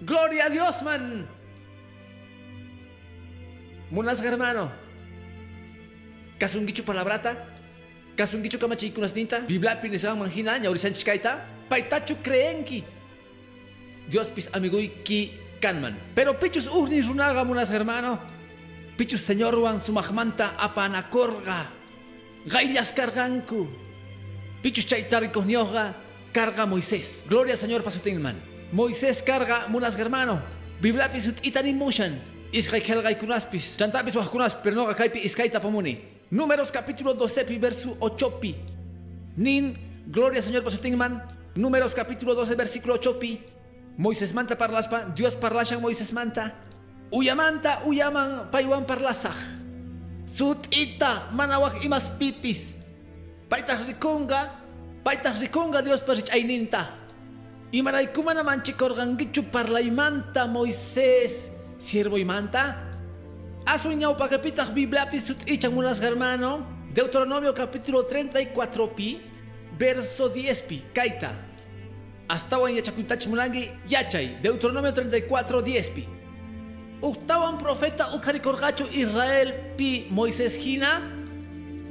Gloria a Dios man. Munas hermano. Kasungichu palabrata, kasungichu kamachikunas tinta, bibla pinisang manghina, ñaurisan chikaita, paitachu creenki. Dios pis amiguiki kanman. Pero pichus uhni runaga munas hermano. Pichus señor wan sumahmanta apanakorga. Gaillas carganku. Pichus chaitarikos nioga carga Moisés. Gloria Señor pasutinman. Moisés carga munas hermano. Biblapis itanin mushan. Israel kunaspis. Chantapis wahkunas pero no kaipi iskaita pomuni. Números capítulo 12 verso 8 pi. Nin Gloria Señor pasutinman. Números capítulo 12 versículo 8 pi. Moisés manta parlaspa, Dios parlashan Moisés manta. Uyamanta uyaman paywan parlasaj. Sut ita manawak imas pipis. Paitah rikunga, paitah rikunga Dios parich aininta. Imaraykumana manchikorgangichu parlaymanta Moisés, siervo imanta. Asuñao pakapitah Bibliapis sut ichan unas hermano. Deuteronomio capítulo 34 pi, verso 10 pi, kaita. Astawan yachakuitach mulangi yachay, Deuteronomio 34, 10 pi. Uktawan profeta ukarikorgachu Israel pi Moisés hina,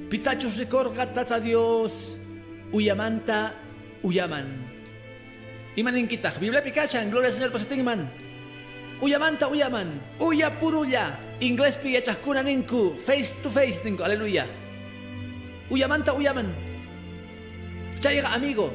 pitachus rikorga tata Dios, uyamanta uyaman. Imanin kitach, Biblia pikachan, gloria al Señor pasatingman. Uyamanta uyaman, uya purulla, inglés pi yachakuna ninku, face to face ninku, aleluya. Uyamanta uyaman. Chayga amigo,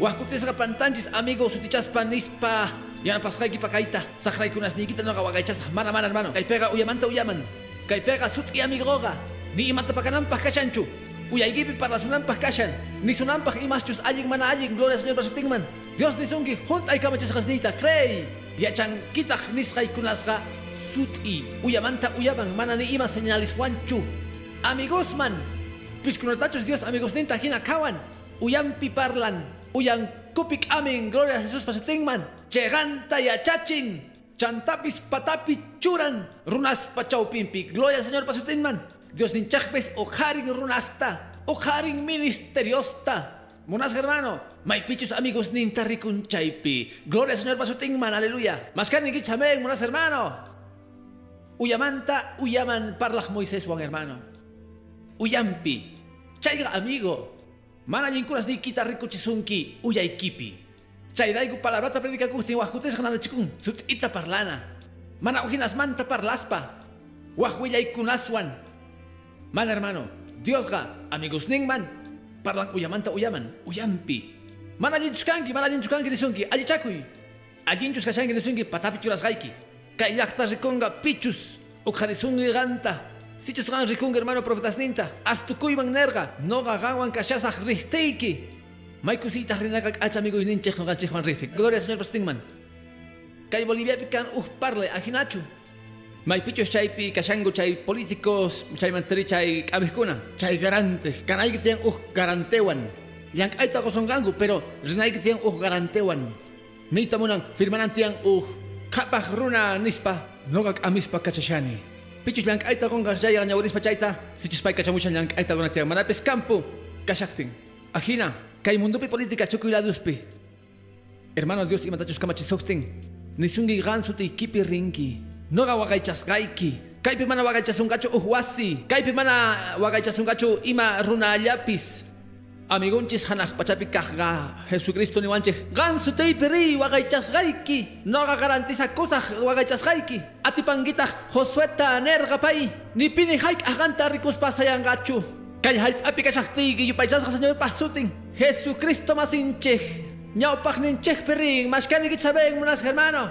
Wahkutisqa pantanchis amigo sutichaspa nispa. Pakaita saqraykunas niykita noqa waqaychasaq mana mana hermano kaypiqa uyamanta uyaman kaypiqa sut'i amigoqa ni imanta pakananpaq kashanchu uyaykipi parlasunanpaq kashan nisunanpaq imaschus allin mana allin gloria señor pasutinman Dios nisunki junt'ay kamachasqasniyta crey yachankitaq nisqaykunasqa sut'i. Uyamanta uyaman mana ni ima señaliswanchu amigosman pishkunatachus Dios amigosninta hina kawan. Uyampi parlan Uyang kupik amin, gloria a Jesús pasutingman. Cheganta y achachin. Chantapis patapi churan. Runas pachau pimpi. Gloria al Señor pasutingman. Dios ninchakpes ojarin runasta. Ojarin ministeriosta. Monas hermano, pichos amigos nintarikun chaipi. Gloria al Señor pasutingman, aleluya. Maskan gichamen, monas hermano. Uyamanta, uyaman parlach Moisés, Juan hermano. Uyampi, chaiga amigo. Mana kuras ni kita riku chisunki uyay kipi. Chayraigu palabrata predica kusti wahkutes ganana chikun sut ita parlana. Mana ujinas manta parlaspa. Wahwiyay kunaswan. Mana hermano, Dios ga amigos ningman. Parlang uyamanta uyaman, uyampi. Mana jinchuskanki, mana jinchuskanki disunki, ali chakuy. Alinchus kashanki disunki patapi churas gaiki. Kailakta rikonga pichus. Ukharisungi ganta. Si chusqan rikung hermano profetas ninta, astukuyman nerga, noga gawan kashasaq rihteiki. Maykusita rinaka acha amigo ninchek no ganchikman rihtik. Gloria señor Pastingman. Kay Bolivia pican uh parle ajinachu. Maypichos chaypi kashango chay políticos chay manteri chay kabeskuna, chay garantes, kanay tiyan uh garantewan. Yang ay tako songangu pero rinay tiyan uh garantewan. Nita munang firmanan tiyan uh kapah runa nispa, nogak amispa kachashani. Pichus lang aita kong kajaya kanya uris pachaita. Si chuspay kachamushan lang aita kong natiang manapis kampo. Kasyakting. Ahina. Kay mundupi política chukuiladuspi. Hermano Dios imatachus kamachisokten. Nisungi gansu te ikipi rinki. Noga wagaychasgayki. Kaypi mana wagaychasungachu uhwasi. Kaypi mana wagaychasungachu ima runa allapis. Amigunchis hanaj pachapi kajga Jesucristo ni wanche gansu teipiri wagaychasgayki noga garantiza cosas wagaychasgayki atipangita Josueta nerga pai ni pini haik aganta ricus pasayangachu kay halp api kachagtigi yupaychasga señor pasutin. Jesucristo mas inche ñaupag ninchej pirin mashkani gitsaben munas hermano.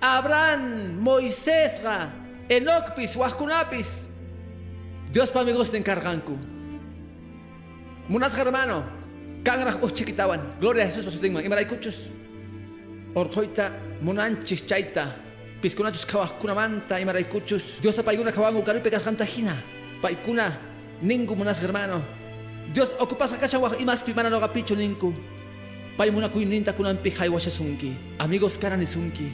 Abraham Moisés ga Enokpis wahkunapis Dios pa amigos te encarganku Munas hermano, kangraj uh chiquitawan, gloria a Jesús pasutingman, imaray kuchus. Orkoita munanchis chaita, piskunachus kawah kunamanta, imaray kuchus. Dios ta paiguna kawangu karupe kasganta hina, paikuna ningu munas hermano. Dios ocupas akasha wah imas pimana no gapicho ninku. Pai muna kuininta kunampi haiwasha sunki, amigos karani sunki.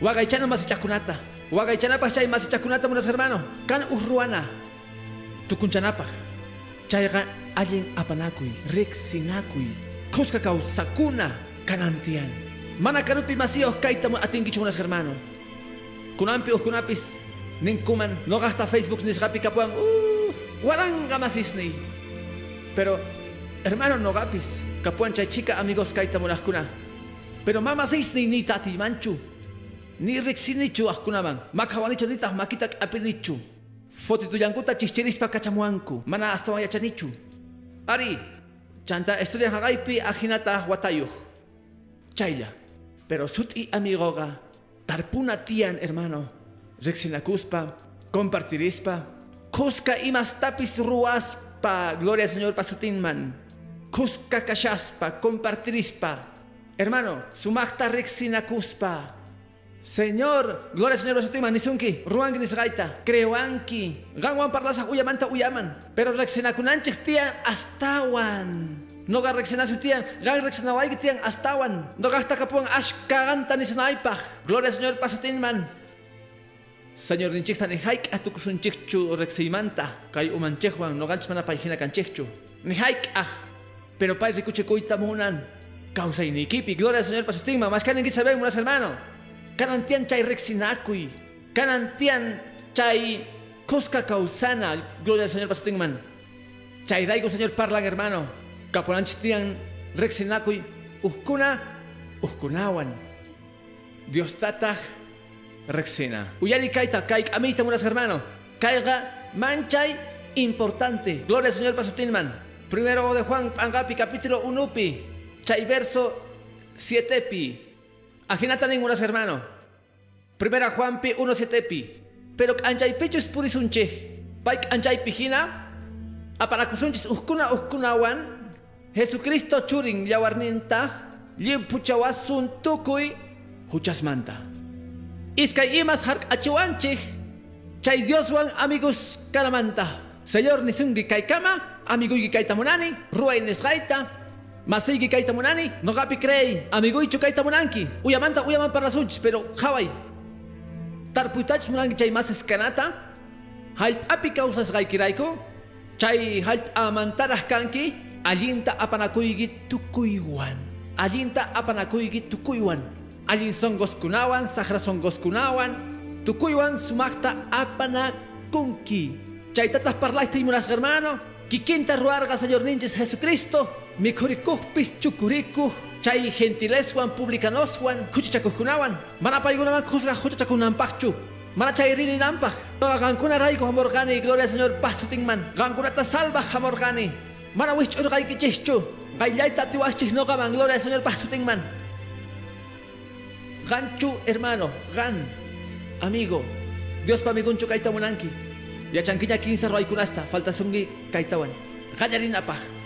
Wagaichana mas chakunata, wagaichana pachay mas chakunata munas hermano, kan urruana. Tukunchanapa. Chayga allen apanakuy, rexinakuy, kuska sakuna kanantian. Mana kanupi masiyos kaita mo atingichu unas hermano. Kunampi o kunapis, ninkuman, no gasta Facebook ni skapi kapuan, uh, waranga masisni. Pero, hermano no gapis, kapuan chay chica amigos kaita mo kuna. Pero mama sisni ni tati manchu. Ni rexinichu akunaman, makawanicho nitah makitak apinichu. Foti tu yankuta chichirispa kachamuanku, mana hasta chanichu. Ari, chanta estudian hagaipi ajinata watayuh. Chayla. Pero suti amigoga, tarpuna tian hermano, rexinakuspa, compartirispa, kuska imas tapis ruaspa, gloria Señor pasutinman, kuska kashaspa, compartirispa. Hermano, sumakta rexinakuspa, Señor, gloria al Señor Rosatima, nisunki, ruangi nisgaita, creuanki, ganwan parlasa uyamanta uyaman, pero rexinakunanchik tian astawan. No ga rexinasu tian, gan astawan. No ga takapuan ashkaganta nisunaypaj. Gloria al Señor pasatinman. Señor ninchik ni haik atukusunchikchu reximanta, kay umanchekwan, no ganch mana paijina kanchekchu. Ni haik ah, pero pay rikuchikuita munan. Causa inikipi, gloria al Señor pasatinman, más kitsaben, unas hermano. Kanantian chay rexinakui. Kanantian chay kuska causana. Gloria al Señor Pastingman. Chay raigo Señor parlan hermano. Caponanchitian rexinakui. Uskuna. Uskunawan. Dios tata rexina. Uyari kaita kaik amita munas hermano. Caiga manchay importante. Gloria al Señor Pastingman. Primero de Juan Angapi capítulo 1 pi. Chay verso 7 pi. Ajinata ningunas hermano. Primera Juan pi 17 pi. Pero anjay pechus puris unche. Paik anjay pijina. Aparakusunchis uskuna uskunawan. Jesucristo churin yawarninta. Lim puchawasun tukui. Huchasmanta. Iskay imas hark achiwanchik. Chay Dioswan amigos kalamanta. Señor nisungi kama. Amiguy kay tamunani. Ruay nesgaita. Masigi kaita munani, no gapi crei, amigo ichu kaita munanki, uyamanta uyaman para sunch, pero Hawaii. Tarpuitach munanki chay mas escanata, halp api causas gaikiraiko, chay halp amantarah kanki, alinta apanakuigi tukuywan, alinta apanakuigi tukuywan, alin songos kunawan, sahra songos kunawan, tukuywan sumakta apanakunki. Chay tatas parlaste imunas hermano, kikinta ruarga señor ninjas Jesucristo, mikurikuhpis chukurikuh chay gentileswan publicanoswan kuchichakuhkunawan mana paykunaman kusqa huchachakunanpaqchu mana chay rininampaq noqa qankuna rayku hamurqani gloria al señor pasutinman qankunata salva hamurqani mana wishch'urqaykichischu qayllayta atiwaqchik noqaman gloria al señor pasutinman qanchu hermano. Qan amigo. Dios pa migunchu kayta munanki yachankiña kinsa ruaykunasta falta sungi kaytawan qallarinapaq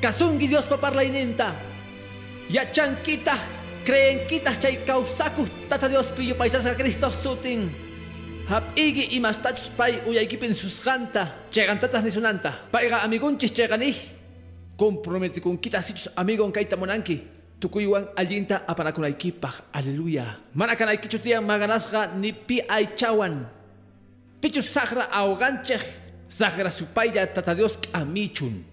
Kasungi Dios paparlaininta. Ya chanquita, creen quitas chay causaku tata Dios pillo paisasa Cristo sutin. Hap igi y más tachus pay uyaykipin susganta. Chegan tatas ni sunanta. Paiga amigunchis chegani. Comprometi con quitas sichus amigon kaita monanki. Tukuywan allinta apanakunaykipaj. Aleluya. Manakanaykichutian maganasga ni pi aichawan. Pichus sagra ahoganchej. Sagra supaya tata Dios amichun.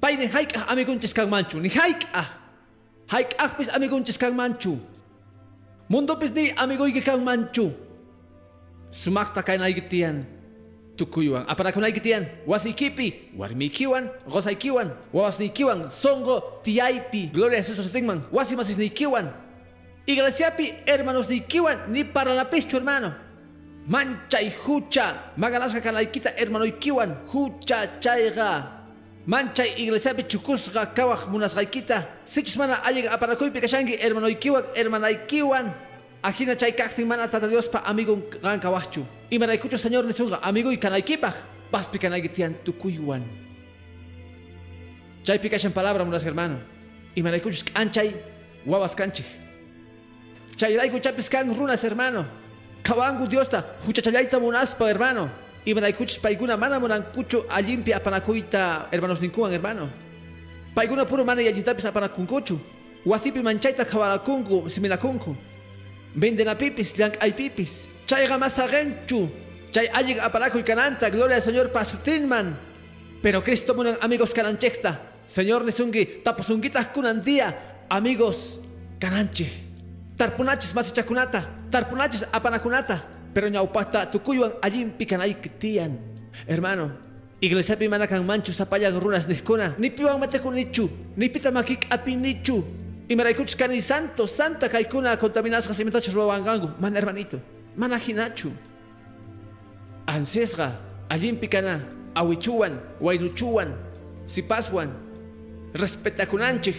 Pay ni haik'ah amigunchis kanmanchu, ni haik'ah. Haik'ahpis amigunchis kanmanchu. Mundopis ni amiguyki kanmanchu. Sumakta kaynaykitiyan. Tukuywan, apanakunaykitiyan, wasiykipi, warmiykiwan, qosaykiwan, wawasniykiwan, songo tiyaypi, gloria a Jesus osutinman, wasimasisniykiwan, iglesiapi hermanosniykiwan, ni parlanapischu hermano. Manchay hucha, maganasqa kanaykita hermanoykiwan, hucha chayqa. Manchay iglesiapi chukusqa kawaq munasqaykita, sichus mana alliq aparakuypi kashanki hermanoykiwan, hermanaykiwan, Ajina chay kaqtin mana tata Dios pa amigo gan kawahchu. Y maraykucho señor nisunga amigo y kanaykipaj. Paspi kanaykitian tukuywan. Chay pikashan palabra munas hermano. Y maraykuchos anchay wawas kanchik. Chay raiku chapis kan runas hermano. Kawangu Diosta huchachayayta munaspa hermano. Y maraykuchos paiguna mana murankucho allimpia apanakuita hermanos ninkuan hermano. Paiguna puro mana yallintapis apanakunkuchu. Wasipi manchayta kawalakunku siminakunku. Venden a pipis, llank ay pipis. Chay gamasagenchu. Chay allig aparaco y cananta, gloria al Señor pasutinman. Pero Cristo munan amigos cananchecta. Señor nesungi, tapusungitas kunandía, amigos cananche. Tarpunachis masichakunata, tarpunachis apanakunata. Pero ñaupata tukuyuan allin picanay Hermano, iglesia pimanakan manchu zapayan runas neskuna. Ni piwan matekunichu, ni pitamakik apinichu. Y me ni santo, santa kaikuna contaminasga simentacho robangangu. Man hermanito, mana hinachu. Ansesga, allin pikana, awichuan, wainuchuan, sipaswan, respetakunanchik.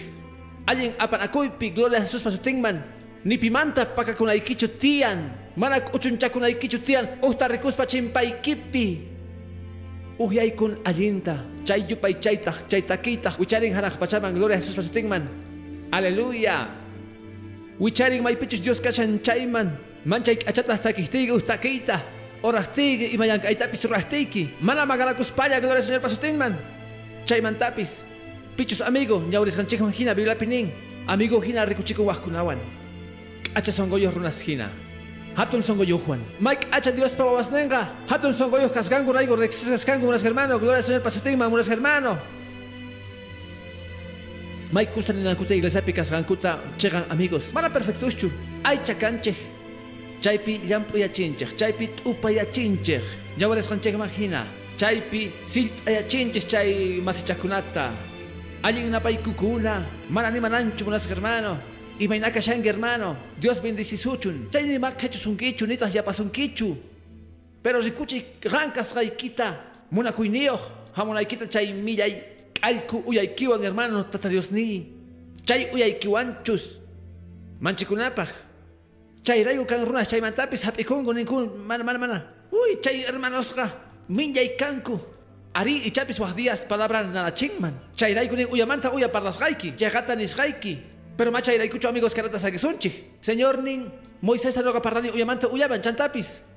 Allin apanakoypi, gloria a Jesús pasutingman. Ni pimanta pakakunaykichu tian. Mana uchunchakunaykichu tian. Usta rikuspa chimpaykipi. Uhyaykun allinta. Chay yupay chaytaq, chaytakitaq. Wicharin haraq pachaman, gloria a Jesús pasutingman. Aleluya. Wicharin maypichus Dios kachan chayman. Manchay achata takihtiga ustakita. Orahtiga y mayan kaitapis rahtiki. Mana magalakuspaya gloria Señor pasutinman. Chayman tapis. Pichus amigo, ñauris kanchikman hina. Amigo hina rikuchiku wahkunawan. Acha songoyos runas hina. Hatun songoyo Juan. Mike acha Dios pa wawasnenga. Hatun songoyo kasgangu raigo rexis kasgangu munas hermano. Gloria Señor pasutinman munas hermano. May kusa ni nakuta iglesia pikas kuta chegan amigos. Mana perfectuchu. Ay chakanche. Chaypi llampu ya chinche. Chaypi tupa ya chinche. Yawares kanche imagina. Chaypi silpa ya chinche chay masichakunata. Alguien napay kukuna. Mana ni mananchu munas hermano. Y mainaka hermano. Dios bendice suchun. Chay ni makachus un kichu. Nitas ya pasun kichu. Pero rikuchi rankas raikita. Muna kuinio. Hamunaikita chay millay alku uyaykiwan hermano tata Dios ni chay uyaykiwanchus manchikunapaj chay rayu kan runas chay mantapis hap'ikunku ninkun mana mana mana uy chay hermanosqa minyay kanku ari ichapis waq días palabra nanachingman chay nin uyamanta uya parlasqayki chayqata nisqayki pero ma chay raykuchu amigos karata sagisunchik señor nin Moisés anoga parlani uyamanta uyaban chantapis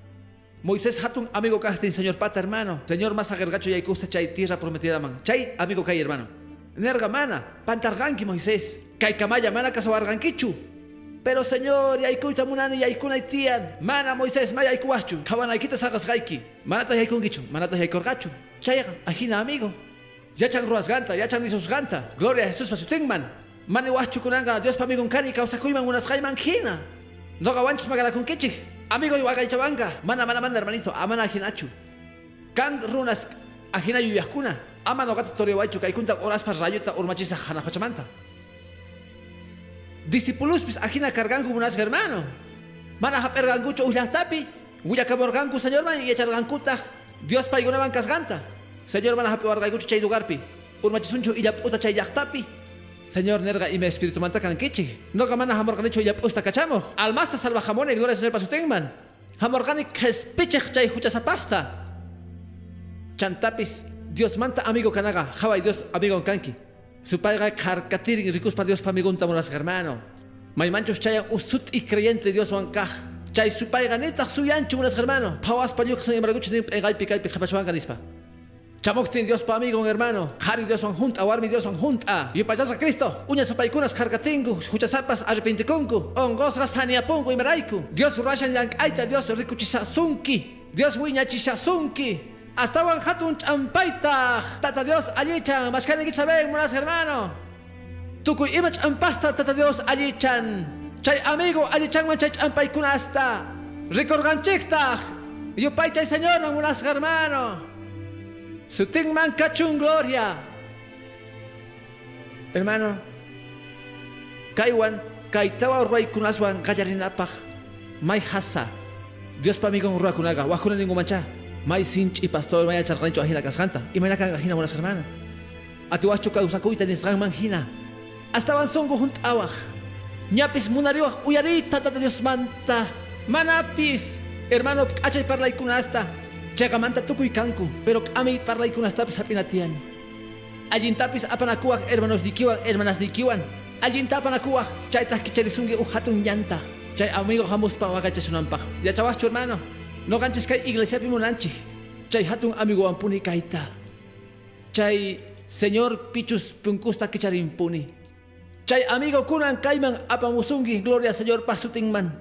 Moisés hatun amigo casting, señor pata hermano. Señor más agergacho y kusta chay tierra prometida man. Chay amigo kay hermano. Nerga mana, pantarganki Moisés. Kay kamaya mana kasawargankichu. Pero señor, yaikuita munani yaikuna tian. Mana Moisés maya yaikuachu. Kawanaikita sagas gaiki. Manata yaikungichu, manata yaikorgachu. Chayga, ajina amigo. Yachan ruas ganta, yachan nisus ganta. Gloria a Jesús pasutingman. Mani wachu kunanga, Dios pa amigo kani, causa kuiman unas jaiman hina. No gawanchis magala con kichi. Amigo y chabanga, mana mana mana hermanito, amana hinachu. Kan runas ajina yaskuna. Ama no gata torio waichu kunta oras pas rayuta urmachisa hana fachamanta. Discipulus pis ajina cargangu unas hermano. Mana hapergangucho ullahtapi. Huya kaborgangu señor man y echargankuta. Dios paigunaban casganta. Señor mana hapergangucho chay lugarpi. Urmachisunchu y ya puta chay yahtapi. Señor Nerga y me espíritu manta kichi. No gamana hamorganicho y usta cachamo. Almasta salva jamón y gloria señor pasutengman. Hamorgani kespichech chay pasta. Chantapis, Dios manta amigo canaga, y Dios amigo kanki. Su padre carcatirin ricus pa Dios pa migunta monas hermano. Maimanchos chayan usut y creyente Dios wankaj. Chay su padre ganeta su yancho monas hermano. Pawas pa yuk se llamargucho ni egaipi kaipi japachuanganispa. Chamoktin Dios pa amigo hermano, Hari Dios son junta, Warmi Dios son junta. Yo payasa Cristo, uñas paikunas cargatingu, huchasapas arrepentikunku, ongosgas haniapungu y maraiku. Dios rashan yang aita, Dios rikuchisasunki, Dios wiñachisasunki. Astawan hatun champaita, tata Dios allichan, mashkani saben, monas hermano. Tukuy ima champasta, tata Dios allichan. Chay amigo allichan man chay champay kunasta. Ricorganchikta, yupay chay señor, monas hermano. Suting man kachun gloria. Hermano, kaiwan, kaitawa ruay kunaswan kayarinapaj. May hasa. Dios pa amigo ruay kunaga, wakuna ningún mancha. May sinch y pastor maya charrancho ajina cascanta. Y may nakagahina buenas hermanas. Atiwacho ka usakuita ni srang manghina. Hasta songo junt awaj. Ñapis munariwaj uyarita Dios manta. Manapis. Hermano, achay parlay kunasta. Chagamanta tukuy kanku. Pero kami parlay kunasta pis hapinatian. Allintapis apanakuaj hermanos dikiwan, hermanas dikiwan. Allintapanakuaj chaytas kicharisungi uhatun llanta. Chay amigo jamus pa wagachasunampaj. Ya chawacho hermano. No ganches kay iglesia pimunanchi. Chay hatun amigo ampuni kaita. Chay señor pichus punkusta kicharimpuni. Chay amigo kunan kaiman apamusungi gloria señor pasutingman.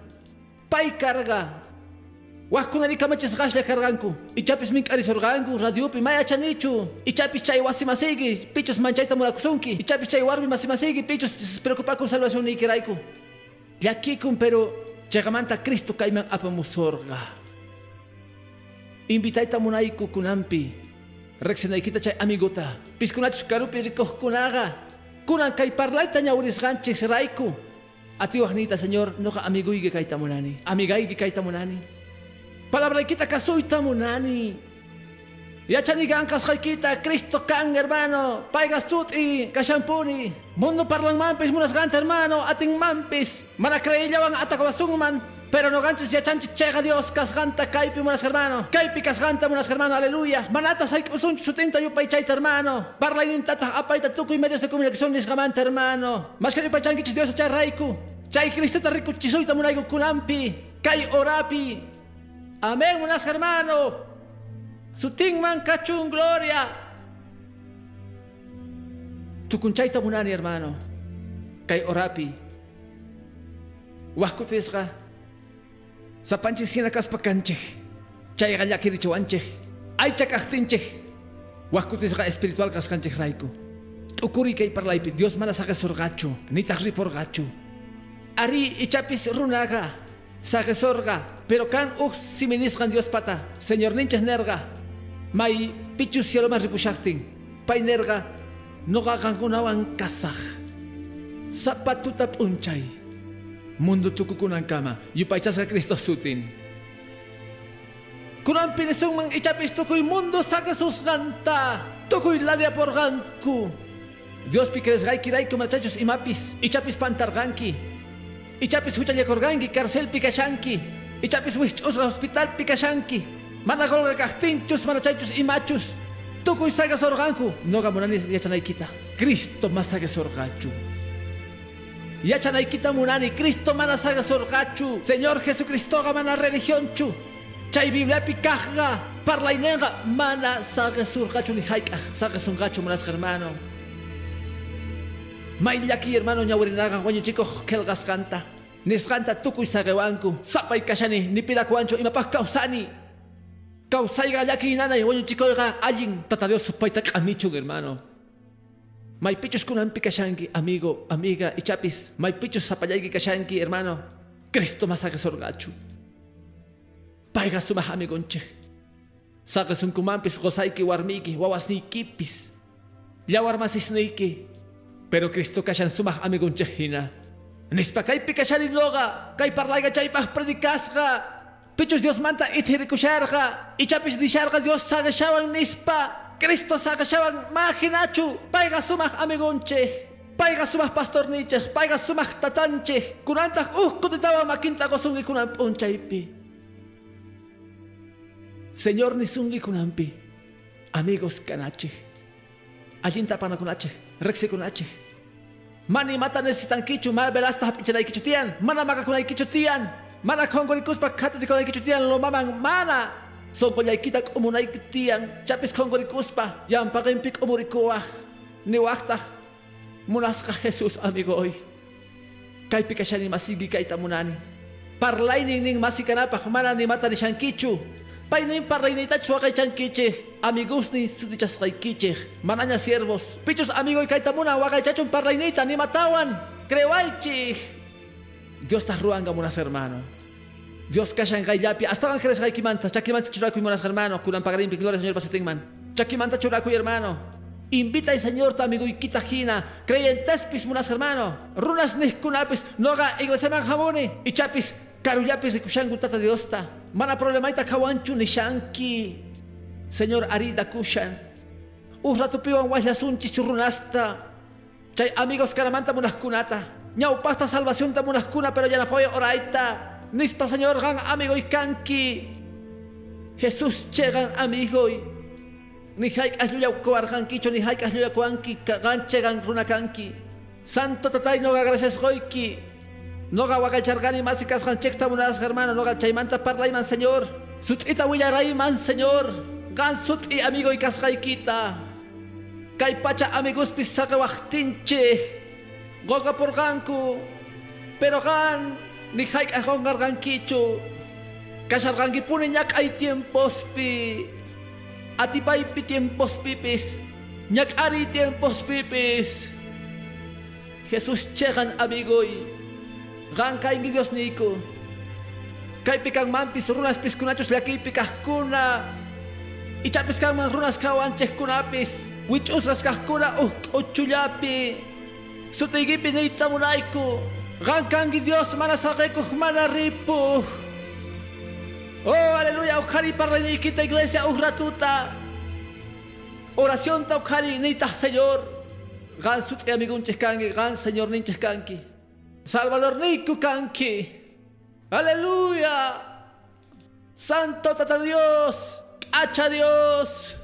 Pai carga. Wahkunari kamachis gashle carganku. Ichapis mink arisorganku radiopi maya chanichu. Ichapis chay wasimasigi pichus manchaita murakusunki. Ichapis chay warmi masimasigi pichus preocupa con salvación ni kiraiku. Yakikun pero chagamanta Cristo kaiman apamusorga. Invitaita munaiku kunampi. Rexenaikita chay amigota. Piskunachus karupi rikohkunaga. Kunan kay parlaita ñaurisganchis raiku. Atiwahnita señor noja amiguigi kaita munani. Amigaigi kaita munani. Palabraikita kasuita munani. Yachanigan kashaykita Cristo kan hermano. Paiga suti kashampuni. Mundo parlang mampis munas ganta hermano. Ating mampis. Mana kreillawan atakawasungman. Pero no ganches ya chanchi chega Dios casganta kaipi munas hermano. Kaipi casganta munas hermano, aleluya. Manata sai usun sutinta yupay chaita hermano. Parla inintata apaita tuku y medios de comunicación nisgamanta hermano. Mas que yupay changichis Dios chay raiku. Chay Cristo riku chisoita munaigo kunampi. Kay orapi. Amén munas hermano. Sutingman kachun gloria. Tukunchaita munani hermano. Kay orapi. Wahkutisga. Sa panchi sinakas pakanche. Chay gallakirichuanche. Ay chakahtinche. Wahkutis ga espiritual kaskanche raiku. Tukuri kay parlaipi Dios mana saga sorgacho. Ni tahri por gacho. Ari ichapis runaga. Saga sorga. Pero kan ux siminisgan Dios pata. Señor ninches nerga. May pichu cielo mas ripushaktin. Pay nerga. No gagan kunawan kasaj. Zapatutap unchay mundo tuku kunang kama yupaychas ka Cristo sutin kunang pinisong mang ichapis tukoy mundo sa kasusganta tukoy ladia por ganku Dios pikres gay kiray kumachachos imapis ichapis pantarganki ichapis huchallakorganki karcel pikashanki ichapis wichos hospital pikashanki managolga kahtinchus manachachos imachus tukoy sagas organku no gamunani yachanaykita Cristo masagas orgachu Yachanaykita munani, Cristo mana saga sorgachu, Señor Jesucristo mana religión chu. Chay Biblia pikajga, parlainenga, mana saga surgachu ni haika, saga sungachu manas hermano. Maillaki hermano ñawrinaga, guaño chico, kelgas canta. Nisganta tukuy sagewanku, sapay kashani, ni pida kuancho, imapaj kausani. Kausaiga yaki nana, guaño chico, allin, tata Dios supaita kamichu hermano. May pichos kunan pikashanki, amigo, amiga, ichapis. May pichos sapayayki kashanki, hermano. Cristo masaga sorgachu. Paiga sumah amigonche. Saga sun kumampis gozaiki warmiki, wawasnikipis. Yawar masisniki. Pero Cristo kashan sumah amigonche hina. Nispa kay pikashani loga, kay parlaiga chaypah predikasga. Pichos Dios manta ithirikusharga. Ichapis disharga Dios saga shawan nispa. Cristo sagashawan mahinachu, paiga sumah amigonche, paiga sumah pastorniche, paiga sumah tatanche, kunantah uh kutitawa makinta kosungi kunan ponchaipi. Señor nisungi kunampi, amigos kanache, allinta panakunache, rexi kunache. Mani mata necesitan kichu, mal belasta hapichanay kichutian, mana makakunay kichutian, mana kongorikuspa katatikonay kichutian, lo maman mana. Songkollaykita k'umunaykitiyan chapis qonqurikuspa llampaqinpi k'umurikuwaj niwaqtaj munasqa Jesús amigoy kaypi kashani masigi kayta munani parlaynin nin masikanapaq mana nimata nishankichu Painimpa reinita chuagaychankichej, amigusni sudichasqaykichej, manaña siervos. Pichos amigo y kaitamuna wagaychachun parrainita ni matawan, crewalchij. Dios ta ruanga munas hermano. Dios kashan gayapi, hasta van crees gaykimanta, chakimanta churaku munas hermano, kulan pagarin gloria señor pasetingman. Chakimanta churaku hermano. Invita al Señor tu amigo y quita jina, creyentespis munas hermano, runas kunapis, noga iglesia manjamone, y chapis, karuyapis rikushangu tata diosta, mana problemaita kawanchu nishanki, Señor arida kushan, urratu piwan wahlasunchis runasta, chay amigos karamanta munas kunata, ñau pasta salvación ta munas kuna, pero ya no apoyo oraita, nispa Señor gan amigo y kanki, Jesús chegan amigo y ni haik asluya ko arjankicho ni haik asluya kuanki gan runakanki santo tatay no gracias goiki no ga wagachargani masikas ganchexta munas hermano no ga chaymanta man señor. Sut ita man señor. Gan sut i amigo y kasgaikita kay pacha amigos pisaka waqtinche goga por ganku. Pero gan ni haik ajon gargankicho kasharganki pune ñak ay tiempos pi. Atipay pi tiempos pipis, ari tiempos pipis. Jesús chegan amigoy, gan kay Dios niko. Kay pikang mampis runas pis kunachos laki pikah kuna. Ichapis kang man runas kawancheh kunapis. Wichusas kah kuna uh uchullapi. Sutigi pinita munayko. Gan kangi Dios manasakekuh manaripuh. Oh, aleluya, Ojari para la iglesia, Urratuta. Oración ta Ojari, nita Señor. Gan sut amigun cheskangi, gan Señor nincheskanki. Salvador niku kanki. Aleluya. Santo tata Dios. Hacha Dios.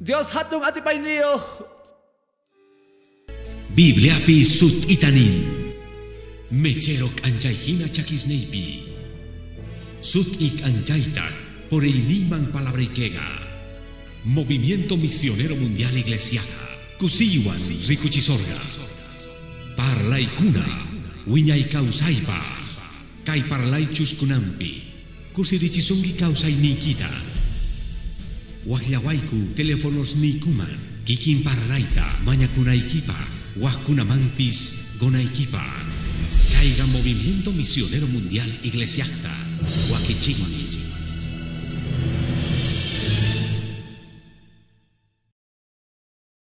Dios hatun atipainio. Biblia pi sut itanin. Mechero kanchayhina chakisneipi. Sut ik anchaita por el Niman Palabrikega. Movimiento Misionero Mundial Iglesiaca. Kusiwan Rikuchisorga. Parlay kuna. Wiñay kausaipa. Kai parlay chuskunampi. Kusirichisungi kausay nikita. Wahyawaiku teléfonos nikuman. Kikin parlaita mañakunaikipa. Wahkunamampis gonaikipa. Caiga Movimiento Misionero Mundial Iglesiasta.